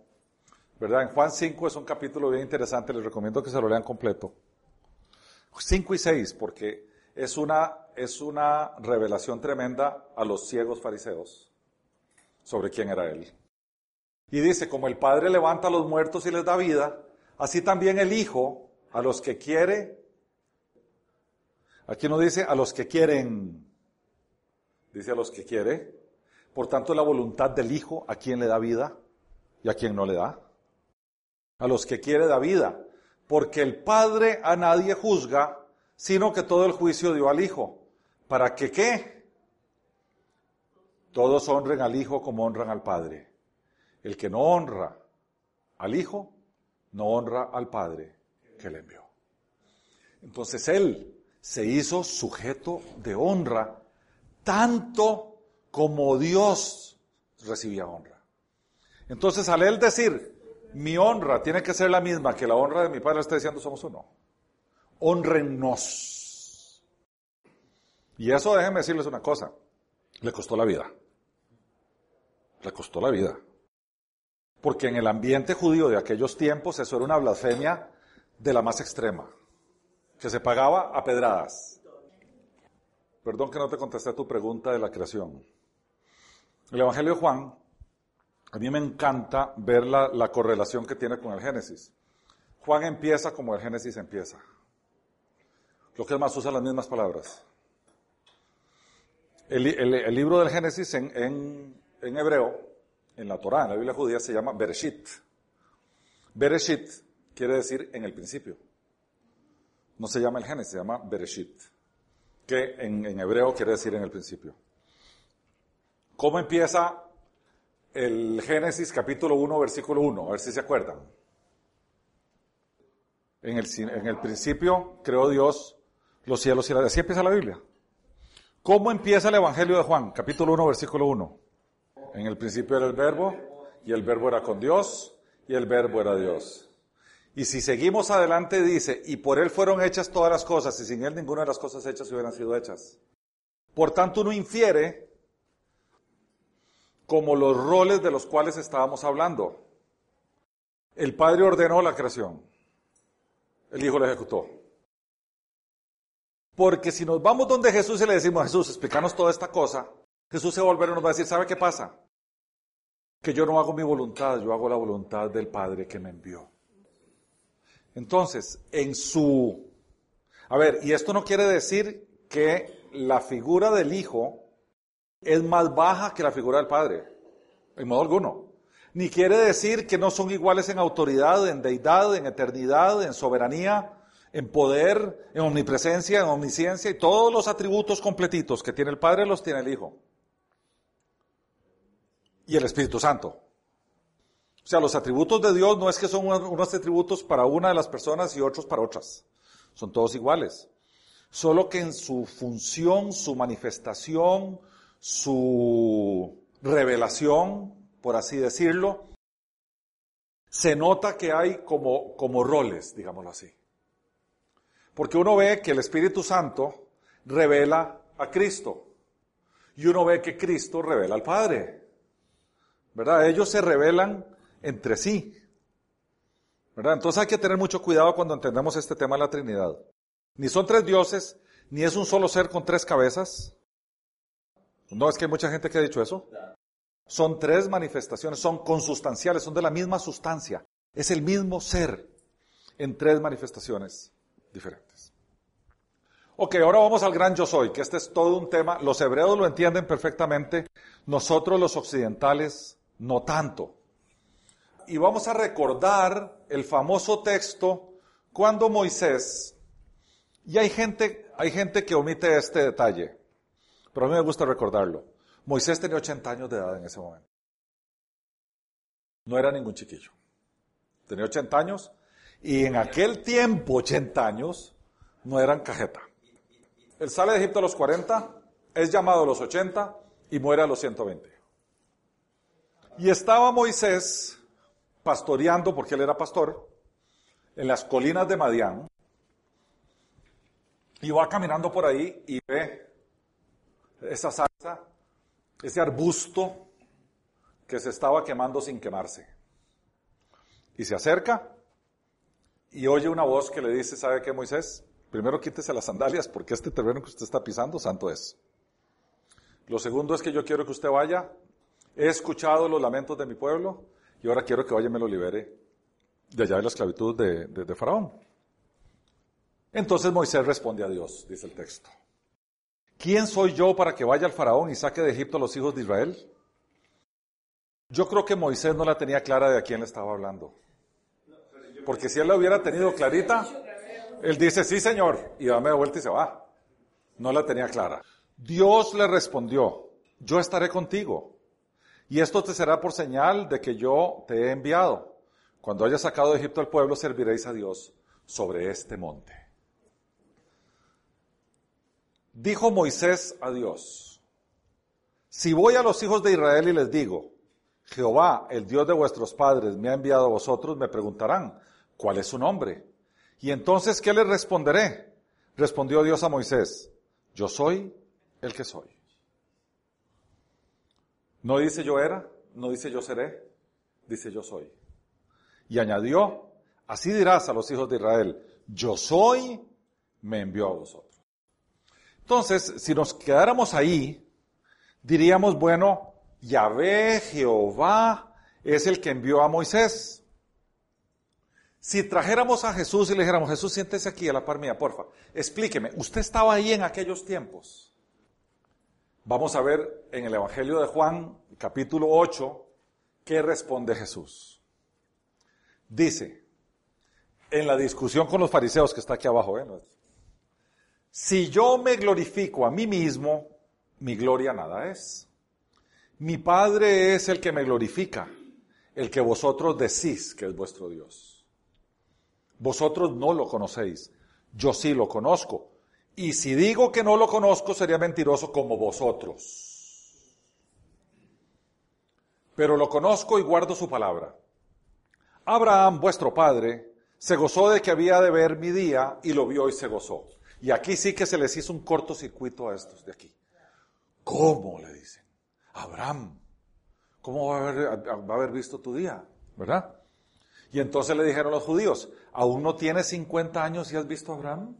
¿verdad? En Juan 5 es un capítulo bien interesante, les recomiendo que se lo lean completo. 5 y 6, porque es una, es una revelación tremenda a los ciegos fariseos sobre quién era él. Y dice, como el Padre levanta a los muertos y les da vida, así también el Hijo a los que quiere, aquí no dice a los que quieren, dice a los que quiere, por tanto la voluntad del Hijo a quien le da vida y a quien no le da. A los que quiere da vida, porque el Padre a nadie juzga, sino que todo el juicio dio al Hijo. ¿Para que qué? Todos honren al Hijo como honran al Padre. El que no honra al Hijo, no honra al Padre que le envió. Entonces Él se hizo sujeto de honra tanto como Dios recibía honra. Entonces al Él decir, mi honra tiene que ser la misma que la honra de mi Padre, está diciendo somos uno honrennos. Y eso déjenme decirles una cosa, le costó la vida. Le costó la vida. Porque en el ambiente judío de aquellos tiempos eso era una blasfemia de la más extrema, que se pagaba a pedradas. Perdón que no te contesté tu pregunta de la creación. El Evangelio de Juan, a mí me encanta ver la correlación que tiene con el Génesis. Juan empieza como el Génesis empieza. Lo que más, usa las mismas palabras. El, libro del Génesis en, hebreo, en la Torá, en la Biblia judía, se llama Bereshit. Bereshit quiere decir en el principio. No se llama el Génesis, se llama Bereshit, que en, hebreo quiere decir en el principio. ¿Cómo empieza el Génesis capítulo 1, versículo 1? A ver si se acuerdan. En el principio creó Dios los cielos y la tierra. Así empieza la Biblia. ¿Cómo empieza el Evangelio de Juan? Capítulo 1, versículo 1. En el principio era el verbo, y el verbo era con Dios, y el verbo era Dios. Y si seguimos adelante dice, y por él fueron hechas todas las cosas, y sin él ninguna de las cosas hechas hubieran sido hechas. Por tanto, uno infiere como los roles de los cuales estábamos hablando. El Padre ordenó la creación, el Hijo la ejecutó. Porque si nos vamos donde Jesús y le decimos, Jesús, explícanos toda esta cosa, Jesús se volverá y nos va a decir, ¿sabe qué pasa? Que yo no hago mi voluntad, yo hago la voluntad del Padre que me envió. Entonces, en su... A ver, y esto no quiere decir que la figura del Hijo es más baja que la figura del Padre, en modo alguno. Ni quiere decir que no son iguales en autoridad, en deidad, en eternidad, en soberanía, en poder, en omnipresencia, en omnisciencia y todos los atributos completitos que tiene el Padre los tiene el Hijo. Y el Espíritu Santo. O sea, los atributos de Dios no es que son unos atributos para una de las personas y otros para otras. Son todos iguales. Solo que en su función, su manifestación, su revelación, por así decirlo, se nota que hay como, como roles, digámoslo así. Porque uno ve que el Espíritu Santo revela a Cristo y uno ve que Cristo revela al Padre. ¿Verdad? Ellos se revelan entre sí. ¿Verdad? Entonces hay que tener mucho cuidado cuando entendemos este tema de la Trinidad. Ni son tres dioses, ni es un solo ser con tres cabezas. No es que hay mucha gente que ha dicho eso. Son tres manifestaciones, son consustanciales, son de la misma sustancia. Es el mismo ser en tres manifestaciones diferentes. Ok, ahora vamos al gran yo soy, que este es todo un tema. Los hebreos lo entienden perfectamente, nosotros los occidentales no tanto. Y vamos a recordar el famoso texto cuando Moisés, y hay gente, hay gente que omite este detalle, pero a mí me gusta recordarlo. Moisés tenía 80 años de edad en ese momento. No era ningún chiquillo. Tenía 80 años y en aquel tiempo 80 años no eran cajeta. Él sale de Egipto a los 40, es llamado a los 80 y muere a los 120. Y estaba Moisés pastoreando, porque él era pastor, en las colinas de Madián, y va caminando por ahí y ve esa salsa, ese arbusto que se estaba quemando sin quemarse. Y se acerca y oye una voz que le dice, ¿sabe qué, Moisés? Primero quítese las sandalias porque este terreno que usted está pisando, santo es. Lo segundo es que yo quiero que usted vaya. He escuchado los lamentos de mi pueblo y ahora quiero que vaya y me lo libere de allá de la esclavitud de, de, de Faraón. Entonces Moisés responde a Dios, dice el texto. ¿Quién soy yo para que vaya al Faraón y saque de Egipto a los hijos de Israel? Yo creo que Moisés no la tenía clara de a quién le estaba hablando. Porque si él la hubiera tenido clarita, él dice, sí señor, y dame de vuelta y se va. No la tenía clara. Dios le respondió, yo estaré contigo. Y esto te será por señal de que yo te he enviado. Cuando hayas sacado de Egipto al pueblo, serviréis a Dios sobre este monte. Dijo Moisés a Dios, si voy a los hijos de Israel y les digo, Jehová, el Dios de vuestros padres, me ha enviado a vosotros, me preguntarán, ¿cuál es su nombre? Y entonces, ¿qué les responderé? Respondió Dios a Moisés, yo soy el que soy. No dice yo era, no dice yo seré, dice yo soy. Y añadió, así dirás a los hijos de Israel, yo soy, me envió a vosotros. Entonces, si nos quedáramos ahí, diríamos, bueno, Yahvé, Jehová, es el que envió a Moisés. Si trajéramos a Jesús y le dijéramos, Jesús, siéntese aquí a la par mía, porfa, explíqueme, usted estaba ahí en aquellos tiempos. Vamos a ver en el Evangelio de Juan, capítulo 8, qué responde Jesús. Dice, en la discusión con los fariseos que está aquí abajo, ¿eh? si yo me glorifico a mí mismo, mi gloria nada es. Mi Padre es el que me glorifica, el que vosotros decís que es vuestro Dios. Vosotros no lo conocéis, yo sí lo conozco. Y si digo que no lo conozco, sería mentiroso como vosotros. Pero lo conozco y guardo su palabra. Abraham, vuestro padre, se gozó de que había de ver mi día y lo vio y se gozó. Y aquí sí que se les hizo un cortocircuito a estos de aquí. ¿Cómo? le dicen. Abraham, ¿cómo va a, haber, haber visto tu día? ¿Verdad? Y entonces le dijeron los judíos, ¿aún no tienes 50 años y has visto a Abraham?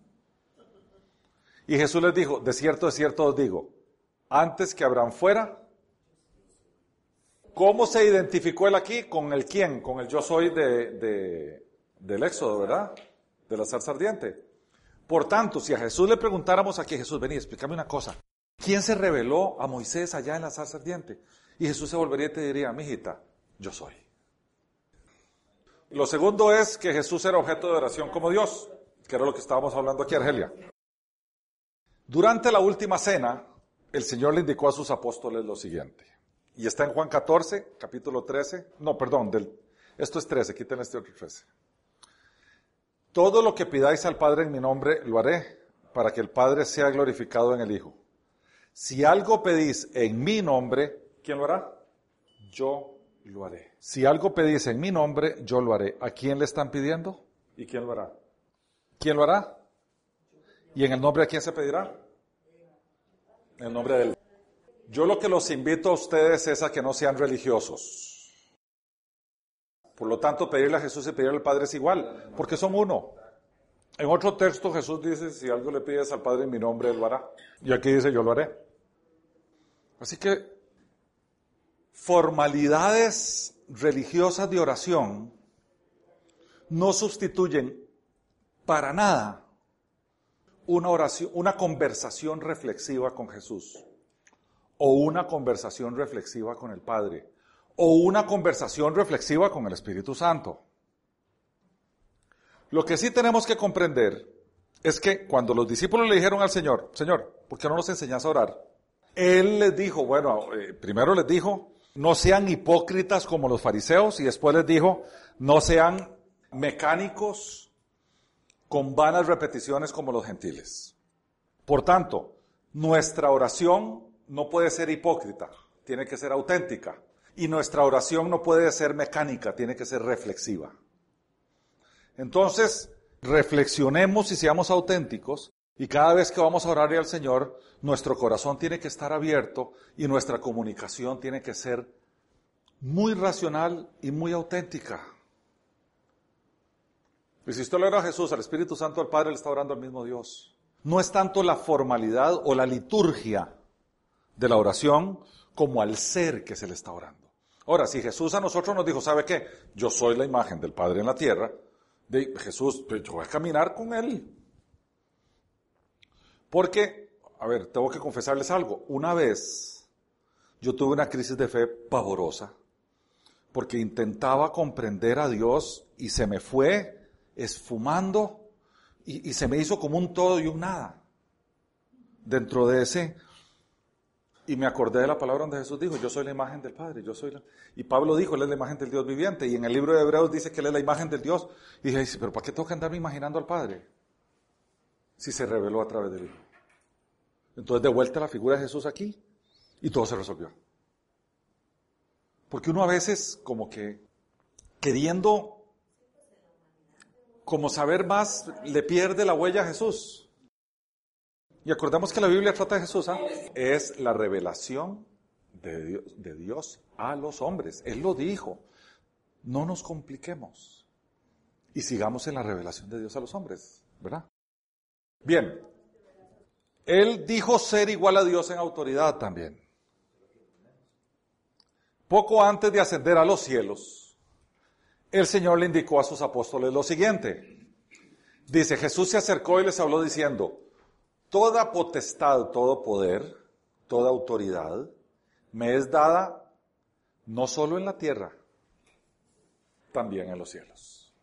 Y Jesús les dijo, de cierto, de cierto os digo, antes que Abraham fuera, ¿cómo se identificó él aquí? Con el quién, con el yo soy de, de, del Éxodo, ¿verdad? De la zarza ardiente. Por tanto, si a Jesús le preguntáramos aquí, Jesús, vení, explícame una cosa. ¿Quién se reveló a Moisés allá en la zarza ardiente? Y Jesús se volvería y te diría, mijita, yo soy. Lo segundo es que Jesús era objeto de oración como Dios, que era lo que estábamos hablando aquí, Argelia. Durante la última cena, el Señor le indicó a sus apóstoles lo siguiente. Y está en Juan 14, capítulo 13. No, perdón, esto es 13, quiten este otro 13. Todo lo que pidáis al Padre en mi nombre lo haré, para que el Padre sea glorificado en el Hijo. Si algo pedís en mi nombre, ¿quién lo hará? Yo lo haré. Si algo pedís en mi nombre, yo lo haré. ¿A quién le están pidiendo? ¿Y quién lo hará? ¿Quién lo hará? ¿Y en el nombre de quién se pedirá? En el nombre de él. Yo lo que los invito a ustedes es a que no sean religiosos. Por lo tanto, pedirle a Jesús y pedirle al Padre es igual, porque son uno. En otro texto Jesús dice, si algo le pides al Padre en mi nombre, Él lo hará. Y aquí dice, yo lo haré. Así que formalidades religiosas de oración no sustituyen para nada una oración, una conversación reflexiva con Jesús o una conversación reflexiva con el Padre o una conversación reflexiva con el Espíritu Santo. Lo que sí tenemos que comprender es que cuando los discípulos le dijeron al Señor, Señor, ¿por qué no nos enseñas a orar? Él les dijo, bueno, eh, primero les dijo, no sean hipócritas como los fariseos y después les dijo, no sean mecánicos con vanas repeticiones como los gentiles. Por tanto, nuestra oración no puede ser hipócrita, tiene que ser auténtica. Y nuestra oración no puede ser mecánica, tiene que ser reflexiva. Entonces, reflexionemos y seamos auténticos y cada vez que vamos a orar al Señor, nuestro corazón tiene que estar abierto y nuestra comunicación tiene que ser muy racional y muy auténtica. Y si usted le ora a Jesús, al Espíritu Santo, al Padre, le está orando al mismo Dios. No es tanto la formalidad o la liturgia de la oración como al ser que se le está orando. Ahora, si Jesús a nosotros nos dijo, ¿sabe qué? Yo soy la imagen del Padre en la tierra, de Jesús, pues yo voy a caminar con Él. Porque, a ver, tengo que confesarles algo. Una vez yo tuve una crisis de fe pavorosa, porque intentaba comprender a Dios y se me fue esfumando y, se me hizo como un todo y un nada. Dentro de ese y me acordé de la palabra donde Jesús dijo, yo soy la imagen del Padre, yo soy la... Y Pablo dijo, él es la imagen del Dios viviente. Y en el libro de Hebreos dice que él es la imagen del Dios. Y dije, pero ¿para qué tengo que andarme imaginando al Padre? Si se reveló a través del Hijo. Entonces de vuelta la figura de Jesús aquí y todo se resolvió. Porque uno a veces como que queriendo como saber más le pierde la huella a Jesús. Y acordemos que la Biblia trata de Jesús, ¿ah? es la revelación de Dios, de Dios a los hombres. Él lo dijo. No nos compliquemos y sigamos en la revelación de Dios a los hombres, ¿verdad? Bien, él dijo ser igual a Dios en autoridad también. Poco antes de ascender a los cielos, el Señor le indicó a sus apóstoles lo siguiente. Dice, Jesús se acercó y les habló diciendo, toda potestad, todo poder, toda autoridad me es dada no solo en la tierra, también en los cielos.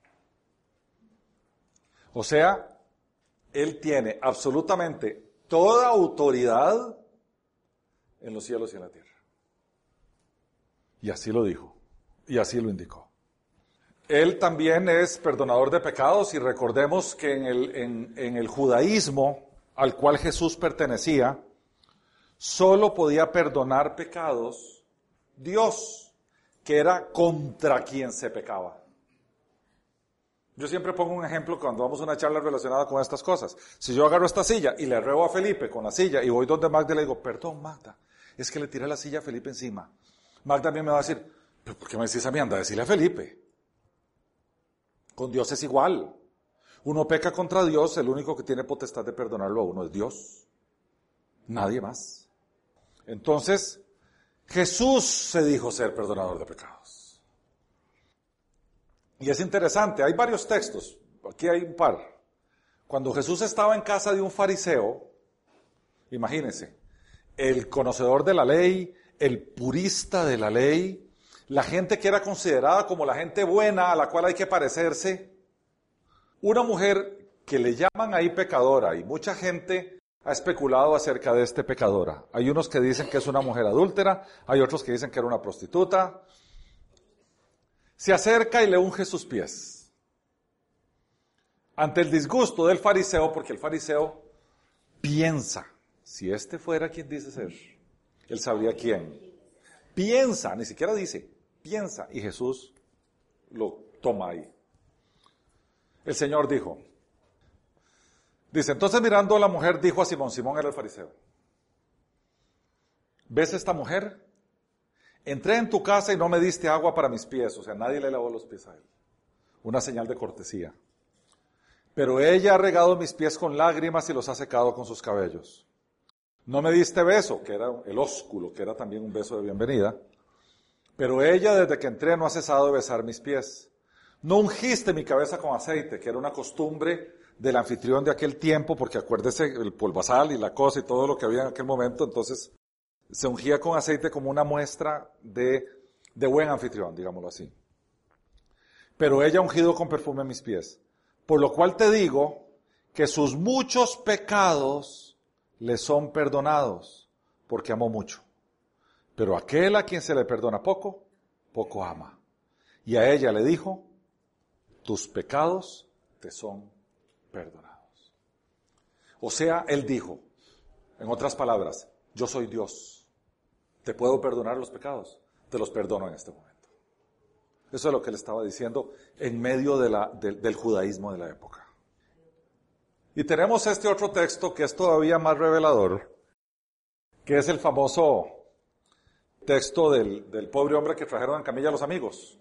O sea, Él tiene absolutamente toda autoridad en los cielos y en la tierra. Y así lo dijo, y así lo indicó. Él también es perdonador de pecados y recordemos que en el, en, el judaísmo al cual Jesús pertenecía, solo podía perdonar pecados Dios, que era contra quien se pecaba. Yo siempre pongo un ejemplo cuando vamos a una charla relacionada con estas cosas. Si yo agarro esta silla y le ruego a Felipe con la silla y voy donde Magda y le digo, perdón Magda, es que le tiré la silla a Felipe encima. Magda también me va a decir, ¿pero por qué me decís a mí? Anda, decirle a Felipe. Con Dios es igual. Uno peca contra Dios, el único que tiene potestad de perdonarlo a uno es Dios. Nadie más. Entonces, Jesús se dijo ser perdonador de pecados. Y es interesante, hay varios textos, aquí hay un par. Cuando Jesús estaba en casa de un fariseo, imagínense, el conocedor de la ley, el purista de la ley, la gente que era considerada como la gente buena a la cual hay que parecerse, una mujer que le llaman ahí pecadora y mucha gente ha especulado acerca de este pecadora. Hay unos que dicen que es una mujer adúltera, hay otros que dicen que era una prostituta. Se acerca y le unge sus pies. Ante el disgusto del fariseo, porque el fariseo piensa, si este fuera quien dice ser, él sabría quién. Piensa, ni siquiera dice, piensa. Y Jesús lo toma ahí. El Señor dijo, dice, entonces mirando a la mujer, dijo a Simón, Simón era el fariseo, ¿ves esta mujer? Entré en tu casa y no me diste agua para mis pies, o sea, nadie le lavó los pies a él. Una señal de cortesía. Pero ella ha regado mis pies con lágrimas y los ha secado con sus cabellos. No me diste beso, que era el ósculo, que era también un beso de bienvenida. Pero ella desde que entré no ha cesado de besar mis pies. No ungiste mi cabeza con aceite, que era una costumbre del anfitrión de aquel tiempo, porque acuérdese el polvazal y la cosa y todo lo que había en aquel momento, entonces se ungía con aceite como una muestra de, de buen anfitrión, digámoslo así. Pero ella ha ungido con perfume mis pies. Por lo cual te digo que sus muchos pecados le son perdonados, porque amó mucho. Pero aquel a quien se le perdona poco, poco ama. Y a ella le dijo, tus pecados te son perdonados. O sea, él dijo, en otras palabras, yo soy Dios, te puedo perdonar los pecados, te los perdono en este momento. Eso es lo que él estaba diciendo en medio de la, del judaísmo de la época. Y tenemos este otro texto que es todavía más revelador, que es el famoso texto del, pobre hombre que trajeron en camilla a los amigos.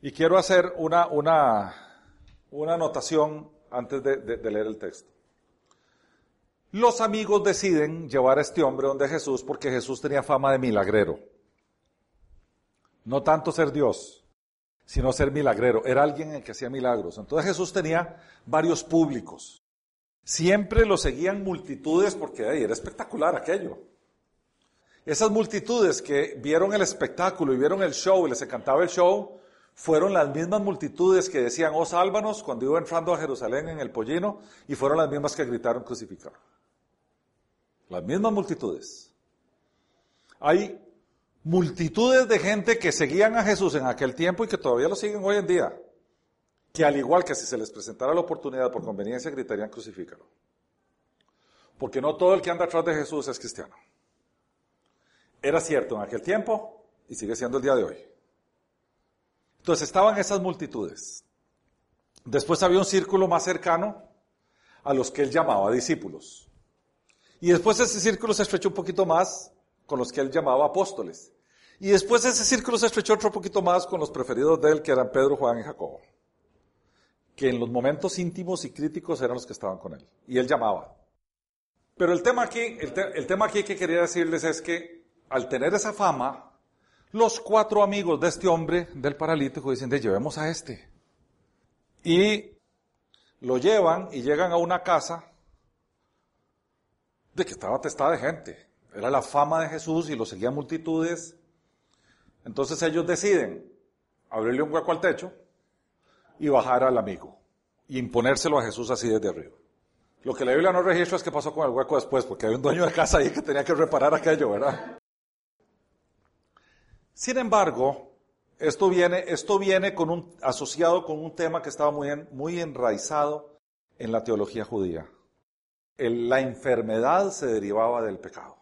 Y quiero hacer una, anotación antes de leer el texto. Los amigos deciden llevar a este hombre donde Jesús porque Jesús tenía fama de milagrero. No tanto ser Dios, sino ser milagrero. Era alguien en que hacía milagros. Entonces Jesús tenía varios públicos. Siempre lo seguían multitudes porque era espectacular aquello. Esas multitudes que vieron el espectáculo y vieron el show y les encantaba el show, fueron las mismas multitudes que decían, oh sálvanos, cuando iba entrando a Jerusalén en el pollino, y fueron las mismas que gritaron crucificar. Las mismas multitudes. Hay multitudes de gente que seguían a Jesús en aquel tiempo y que todavía lo siguen hoy en día que al igual que si se les presentara la oportunidad por conveniencia, gritarían crucifícalo. Porque no todo el que anda atrás de Jesús es cristiano. Era cierto en aquel tiempo y sigue siendo el día de hoy. Entonces estaban esas multitudes. Después había un círculo más cercano a los que él llamaba discípulos. Y después ese círculo se estrechó un poquito más con los que él llamaba apóstoles. Y después ese círculo se estrechó otro poquito más con los preferidos de él, que eran Pedro, Juan y Jacobo. Que en los momentos íntimos y críticos eran los que estaban con él. Y él llamaba. Pero el tema aquí, el, te- el tema aquí que quería decirles es que al tener esa fama, los cuatro amigos de este hombre, del paralítico, dicen, de llevemos a este. Y lo llevan y llegan a una casa de que estaba atestada de gente. Era la fama de Jesús y lo seguían multitudes. Entonces ellos deciden abrirle un hueco al techo y bajar al amigo y imponérselo a Jesús así desde arriba. Lo que la Biblia no registra es qué pasó con el hueco después, porque había un dueño de casa ahí que tenía que reparar aquello, ¿verdad? Sin embargo, esto viene, esto viene asociado con un tema que estaba muy, muy enraizado en la teología judía. La enfermedad se derivaba del pecado.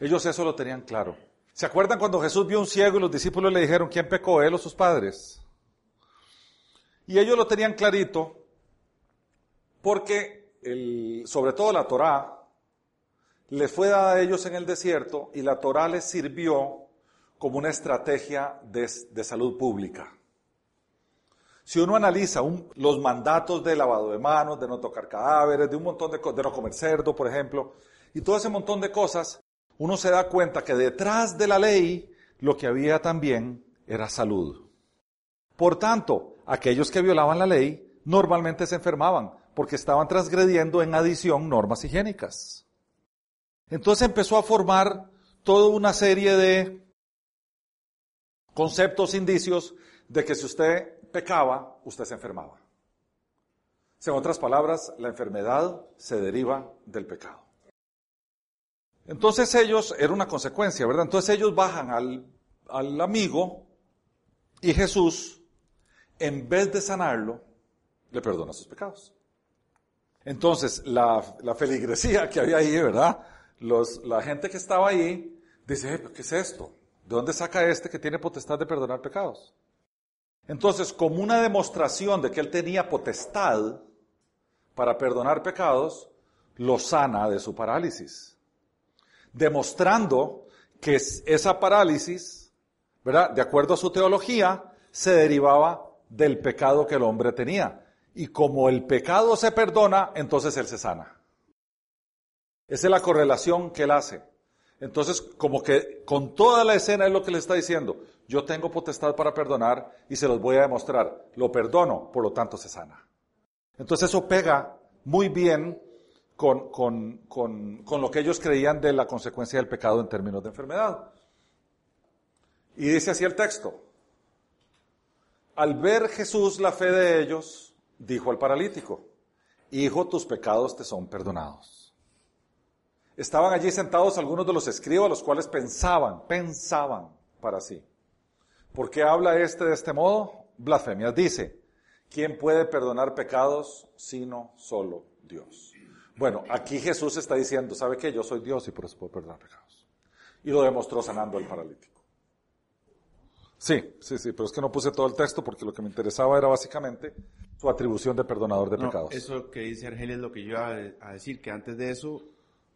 Ellos eso lo tenían claro. ¿Se acuerdan cuando Jesús vio un ciego y los discípulos le dijeron, ¿quién pecó, él o sus padres? Y ellos lo tenían clarito porque, el- sobre todo la Torá, les fue dada a ellos en el desierto y la Torá les sirvió como una estrategia de salud pública. Si uno analiza los mandatos de lavado de manos, de no tocar cadáveres, de un montón de cosas, de no comer cerdo, por ejemplo, y todo ese montón de cosas, uno se da cuenta que detrás de la ley lo que había también era salud. Por tanto, aquellos que violaban la ley normalmente se enfermaban porque estaban transgrediendo en adición normas higiénicas. Entonces empezó a formar toda una serie de conceptos, indicios de que si usted pecaba, usted se enfermaba. En otras palabras, la enfermedad se deriva del pecado. Entonces ellos, era una consecuencia, ¿verdad? Entonces ellos bajan al, al amigo y Jesús, en vez de sanarlo, le perdona sus pecados. Entonces, la, la feligresía que había ahí, ¿verdad? Los, la gente que estaba ahí dice, "Eh, ¿qué es esto? ¿De dónde saca este que tiene potestad de perdonar pecados? Entonces, como una demostración de que él tenía potestad para perdonar pecados, lo sana de su parálisis. Demostrando que es- esa parálisis, ¿verdad? De acuerdo a su teología, se derivaba del pecado que el hombre tenía. Y como el pecado se perdona, entonces él se sana. Esa es la correlación que él hace. Entonces, como que con toda la escena es lo que le está diciendo. Yo tengo potestad para perdonar y se los voy a demostrar. Lo perdono, por lo tanto se sana. Entonces eso pega muy bien con, con- con- con lo que ellos creían de la consecuencia del pecado en términos de enfermedad. Y dice así el texto. Al ver Jesús la fe de ellos, dijo al paralítico, Hijo, tus pecados te son perdonados. Estaban allí sentados algunos de los escribas, los cuales pensaban, pensaban para sí. ¿Por qué habla este de este modo? Blasfemias. Dice, ¿quién puede perdonar pecados sino solo Dios? Bueno, aquí Jesús está diciendo, ¿sabe qué? Yo soy Dios y por eso puedo perdonar pecados. Y lo demostró sanando al paralítico. Sí, sí, sí, pero es que no puse todo el texto porque lo que me interesaba era básicamente su atribución de perdonador de No, pecados. eso que dice Argelia es lo que yo iba a, a decir, que antes de eso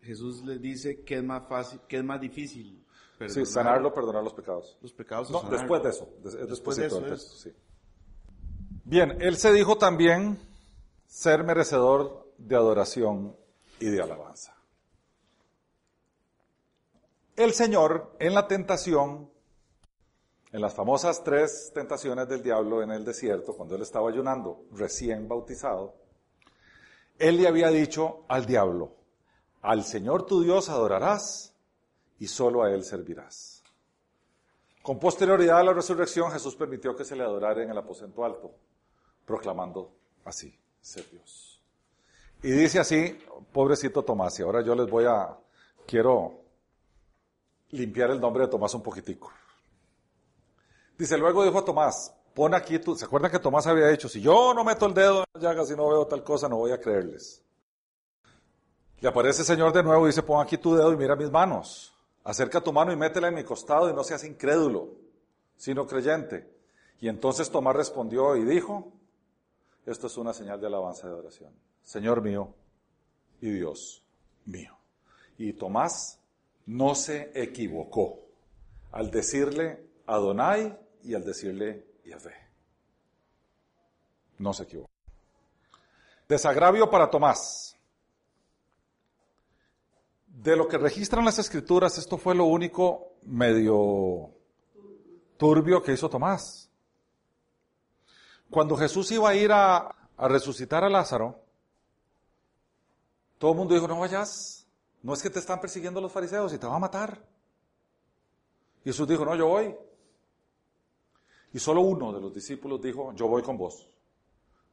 Jesús les dice que es más fácil, que es más difícil. Sí, sanarlo, perdonar los pecados. Los pecados. No, después de eso. des- es Después después de eso texto, sí. Bien, él se dijo también ser merecedor de adoración y de alabanza. El Señor en la tentación, en las famosas tres tentaciones del diablo en el desierto, cuando él estaba ayunando, recién bautizado, él le había dicho al diablo, al Señor tu Dios adorarás y solo a él servirás. Con posterioridad a la resurrección, Jesús permitió que se le adorara en el aposento alto, proclamando así, ser Dios. Y dice así, pobrecito Tomás, y ahora yo les voy a, quiero limpiar el nombre de Tomás un poquitico. Dice, luego dijo Tomás, pon aquí tu, ¿se acuerdan que Tomás había dicho, si yo no meto el dedo en la llaga, si no veo tal cosa, no voy a creerles? Le aparece el Señor de nuevo y dice, pon aquí tu dedo y mira mis manos. Acerca tu mano y métela en mi costado y no seas incrédulo, sino creyente. Y entonces Tomás respondió y dijo, esto es una señal de alabanza de adoración. Señor mío y Dios mío. Y Tomás no se equivocó al decirle Adonai y al decirle Yahvé. No se equivocó. Desagravio para Tomás. De lo que registran las escrituras, esto fue lo único medio turbio que hizo Tomás. Cuando Jesús iba a ir a, resucitar a Lázaro, todo el mundo dijo, no vayas, no es que te están persiguiendo los fariseos y te van a matar. Y Jesús dijo, no, yo voy. Y solo uno de los discípulos dijo, yo voy con vos.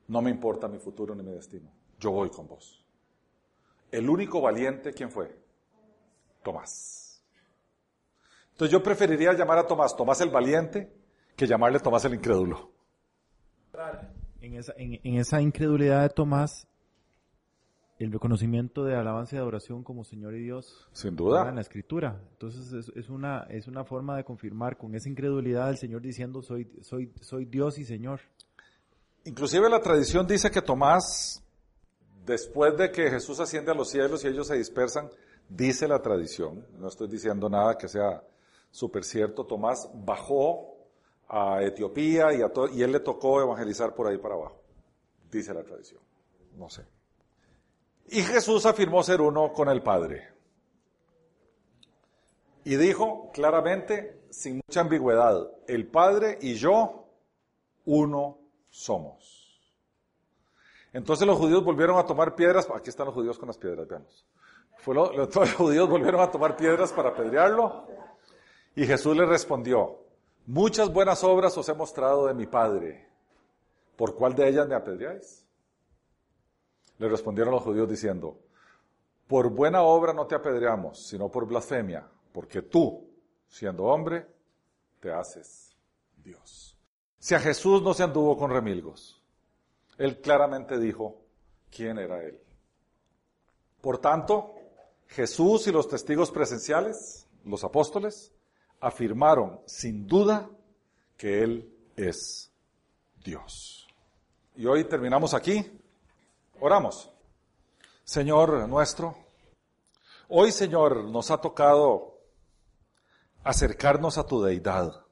No me importa mi futuro ni mi destino. Yo voy con vos. El único valiente, ¿quién fue? Tomás. Entonces yo preferiría llamar a Tomás Tomás el valiente que llamarle Tomás el incrédulo. En esa, en, en esa incredulidad de Tomás, el reconocimiento de alabanza y adoración como Señor y Dios Sin en duda. la escritura. Entonces es, es una, es una forma de confirmar con esa incredulidad el Señor diciendo soy, soy, soy Dios y Señor. Inclusive la tradición dice que Tomás, después de que Jesús asciende a los cielos y ellos se dispersan, dice la tradición, no estoy diciendo nada que sea súper cierto, Tomás bajó a Etiopía y, a y él le tocó evangelizar por ahí para abajo, dice la tradición, no sé. Y Jesús afirmó ser uno con el Padre. Y dijo claramente, sin mucha ambigüedad, el Padre y yo, uno somos. Entonces los judíos volvieron a tomar piedras, aquí están los judíos con las piedras, veamos. Todos los judíos volvieron a tomar piedras para apedrearlo. Y Jesús les respondió, muchas buenas obras os he mostrado de mi Padre. ¿Por cuál de ellas me apedreáis? Le respondieron los judíos diciendo, por buena obra no te apedreamos, sino por blasfemia, porque tú, siendo hombre, te haces Dios. Si a Jesús no se anduvo con remilgos, él claramente dijo quién era él. Por tanto, Jesús y los testigos presenciales, los apóstoles, afirmaron sin duda que Él es Dios. Y hoy terminamos aquí. Oramos. Señor nuestro, hoy Señor nos ha tocado acercarnos a tu deidad.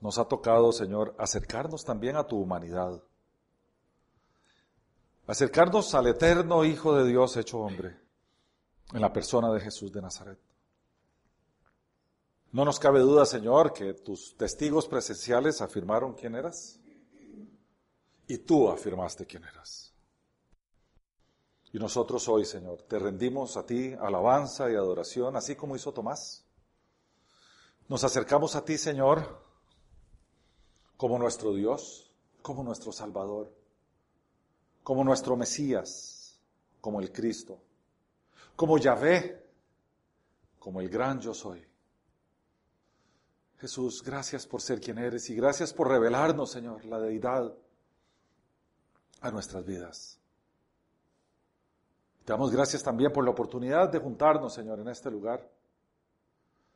Nos ha tocado, Señor, acercarnos también a tu humanidad. Acercarnos al eterno Hijo de Dios hecho hombre, en la persona de Jesús de Nazaret. No nos cabe duda, Señor, que tus testigos presenciales afirmaron quién eras y tú afirmaste quién eras. Y nosotros hoy, Señor, te rendimos a ti alabanza y adoración, así como hizo Tomás. Nos acercamos a ti, Señor, como nuestro Dios, como nuestro Salvador, como nuestro Mesías, como el Cristo, como Yahvé, como el gran yo soy. Jesús, gracias por ser quien eres y gracias por revelarnos, Señor, la deidad a nuestras vidas. Te damos gracias también por la oportunidad de juntarnos, Señor, en este lugar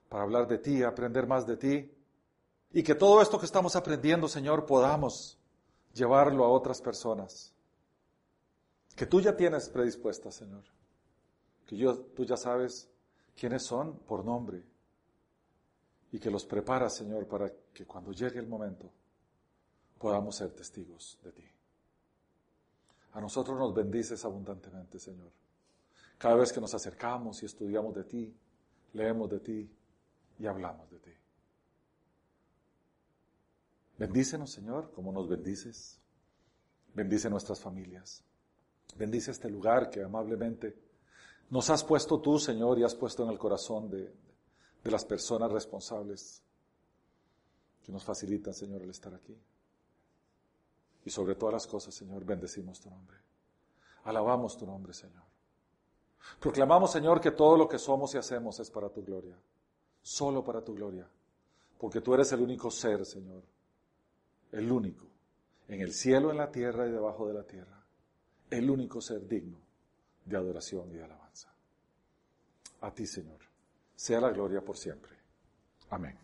para hablar de ti, aprender más de ti y que todo esto que estamos aprendiendo, Señor, podamos llevarlo a otras personas que tú ya tienes predispuestas, Señor. Que yo, tú ya sabes quiénes son por nombre y que los preparas, Señor, para que cuando llegue el momento podamos ser testigos de ti. A nosotros nos bendices abundantemente, Señor. Cada vez que nos acercamos y estudiamos de ti, leemos de ti y hablamos de ti. Bendícenos, Señor, como nos bendices. Bendice nuestras familias. Bendice este lugar que amablemente nos has puesto tú, Señor, y has puesto en el corazón de, de las personas responsables que nos facilitan, Señor, el estar aquí. Y sobre todas las cosas, Señor, bendecimos tu nombre. Alabamos tu nombre, Señor. Proclamamos, Señor, que todo lo que somos y hacemos es para tu gloria. Solo para tu gloria. Porque tú eres el único ser, Señor. El único. En el cielo, en la tierra y debajo de la tierra. El único ser digno de adoración y de alabanza. A ti, Señor. Sea la gloria por siempre. Amén.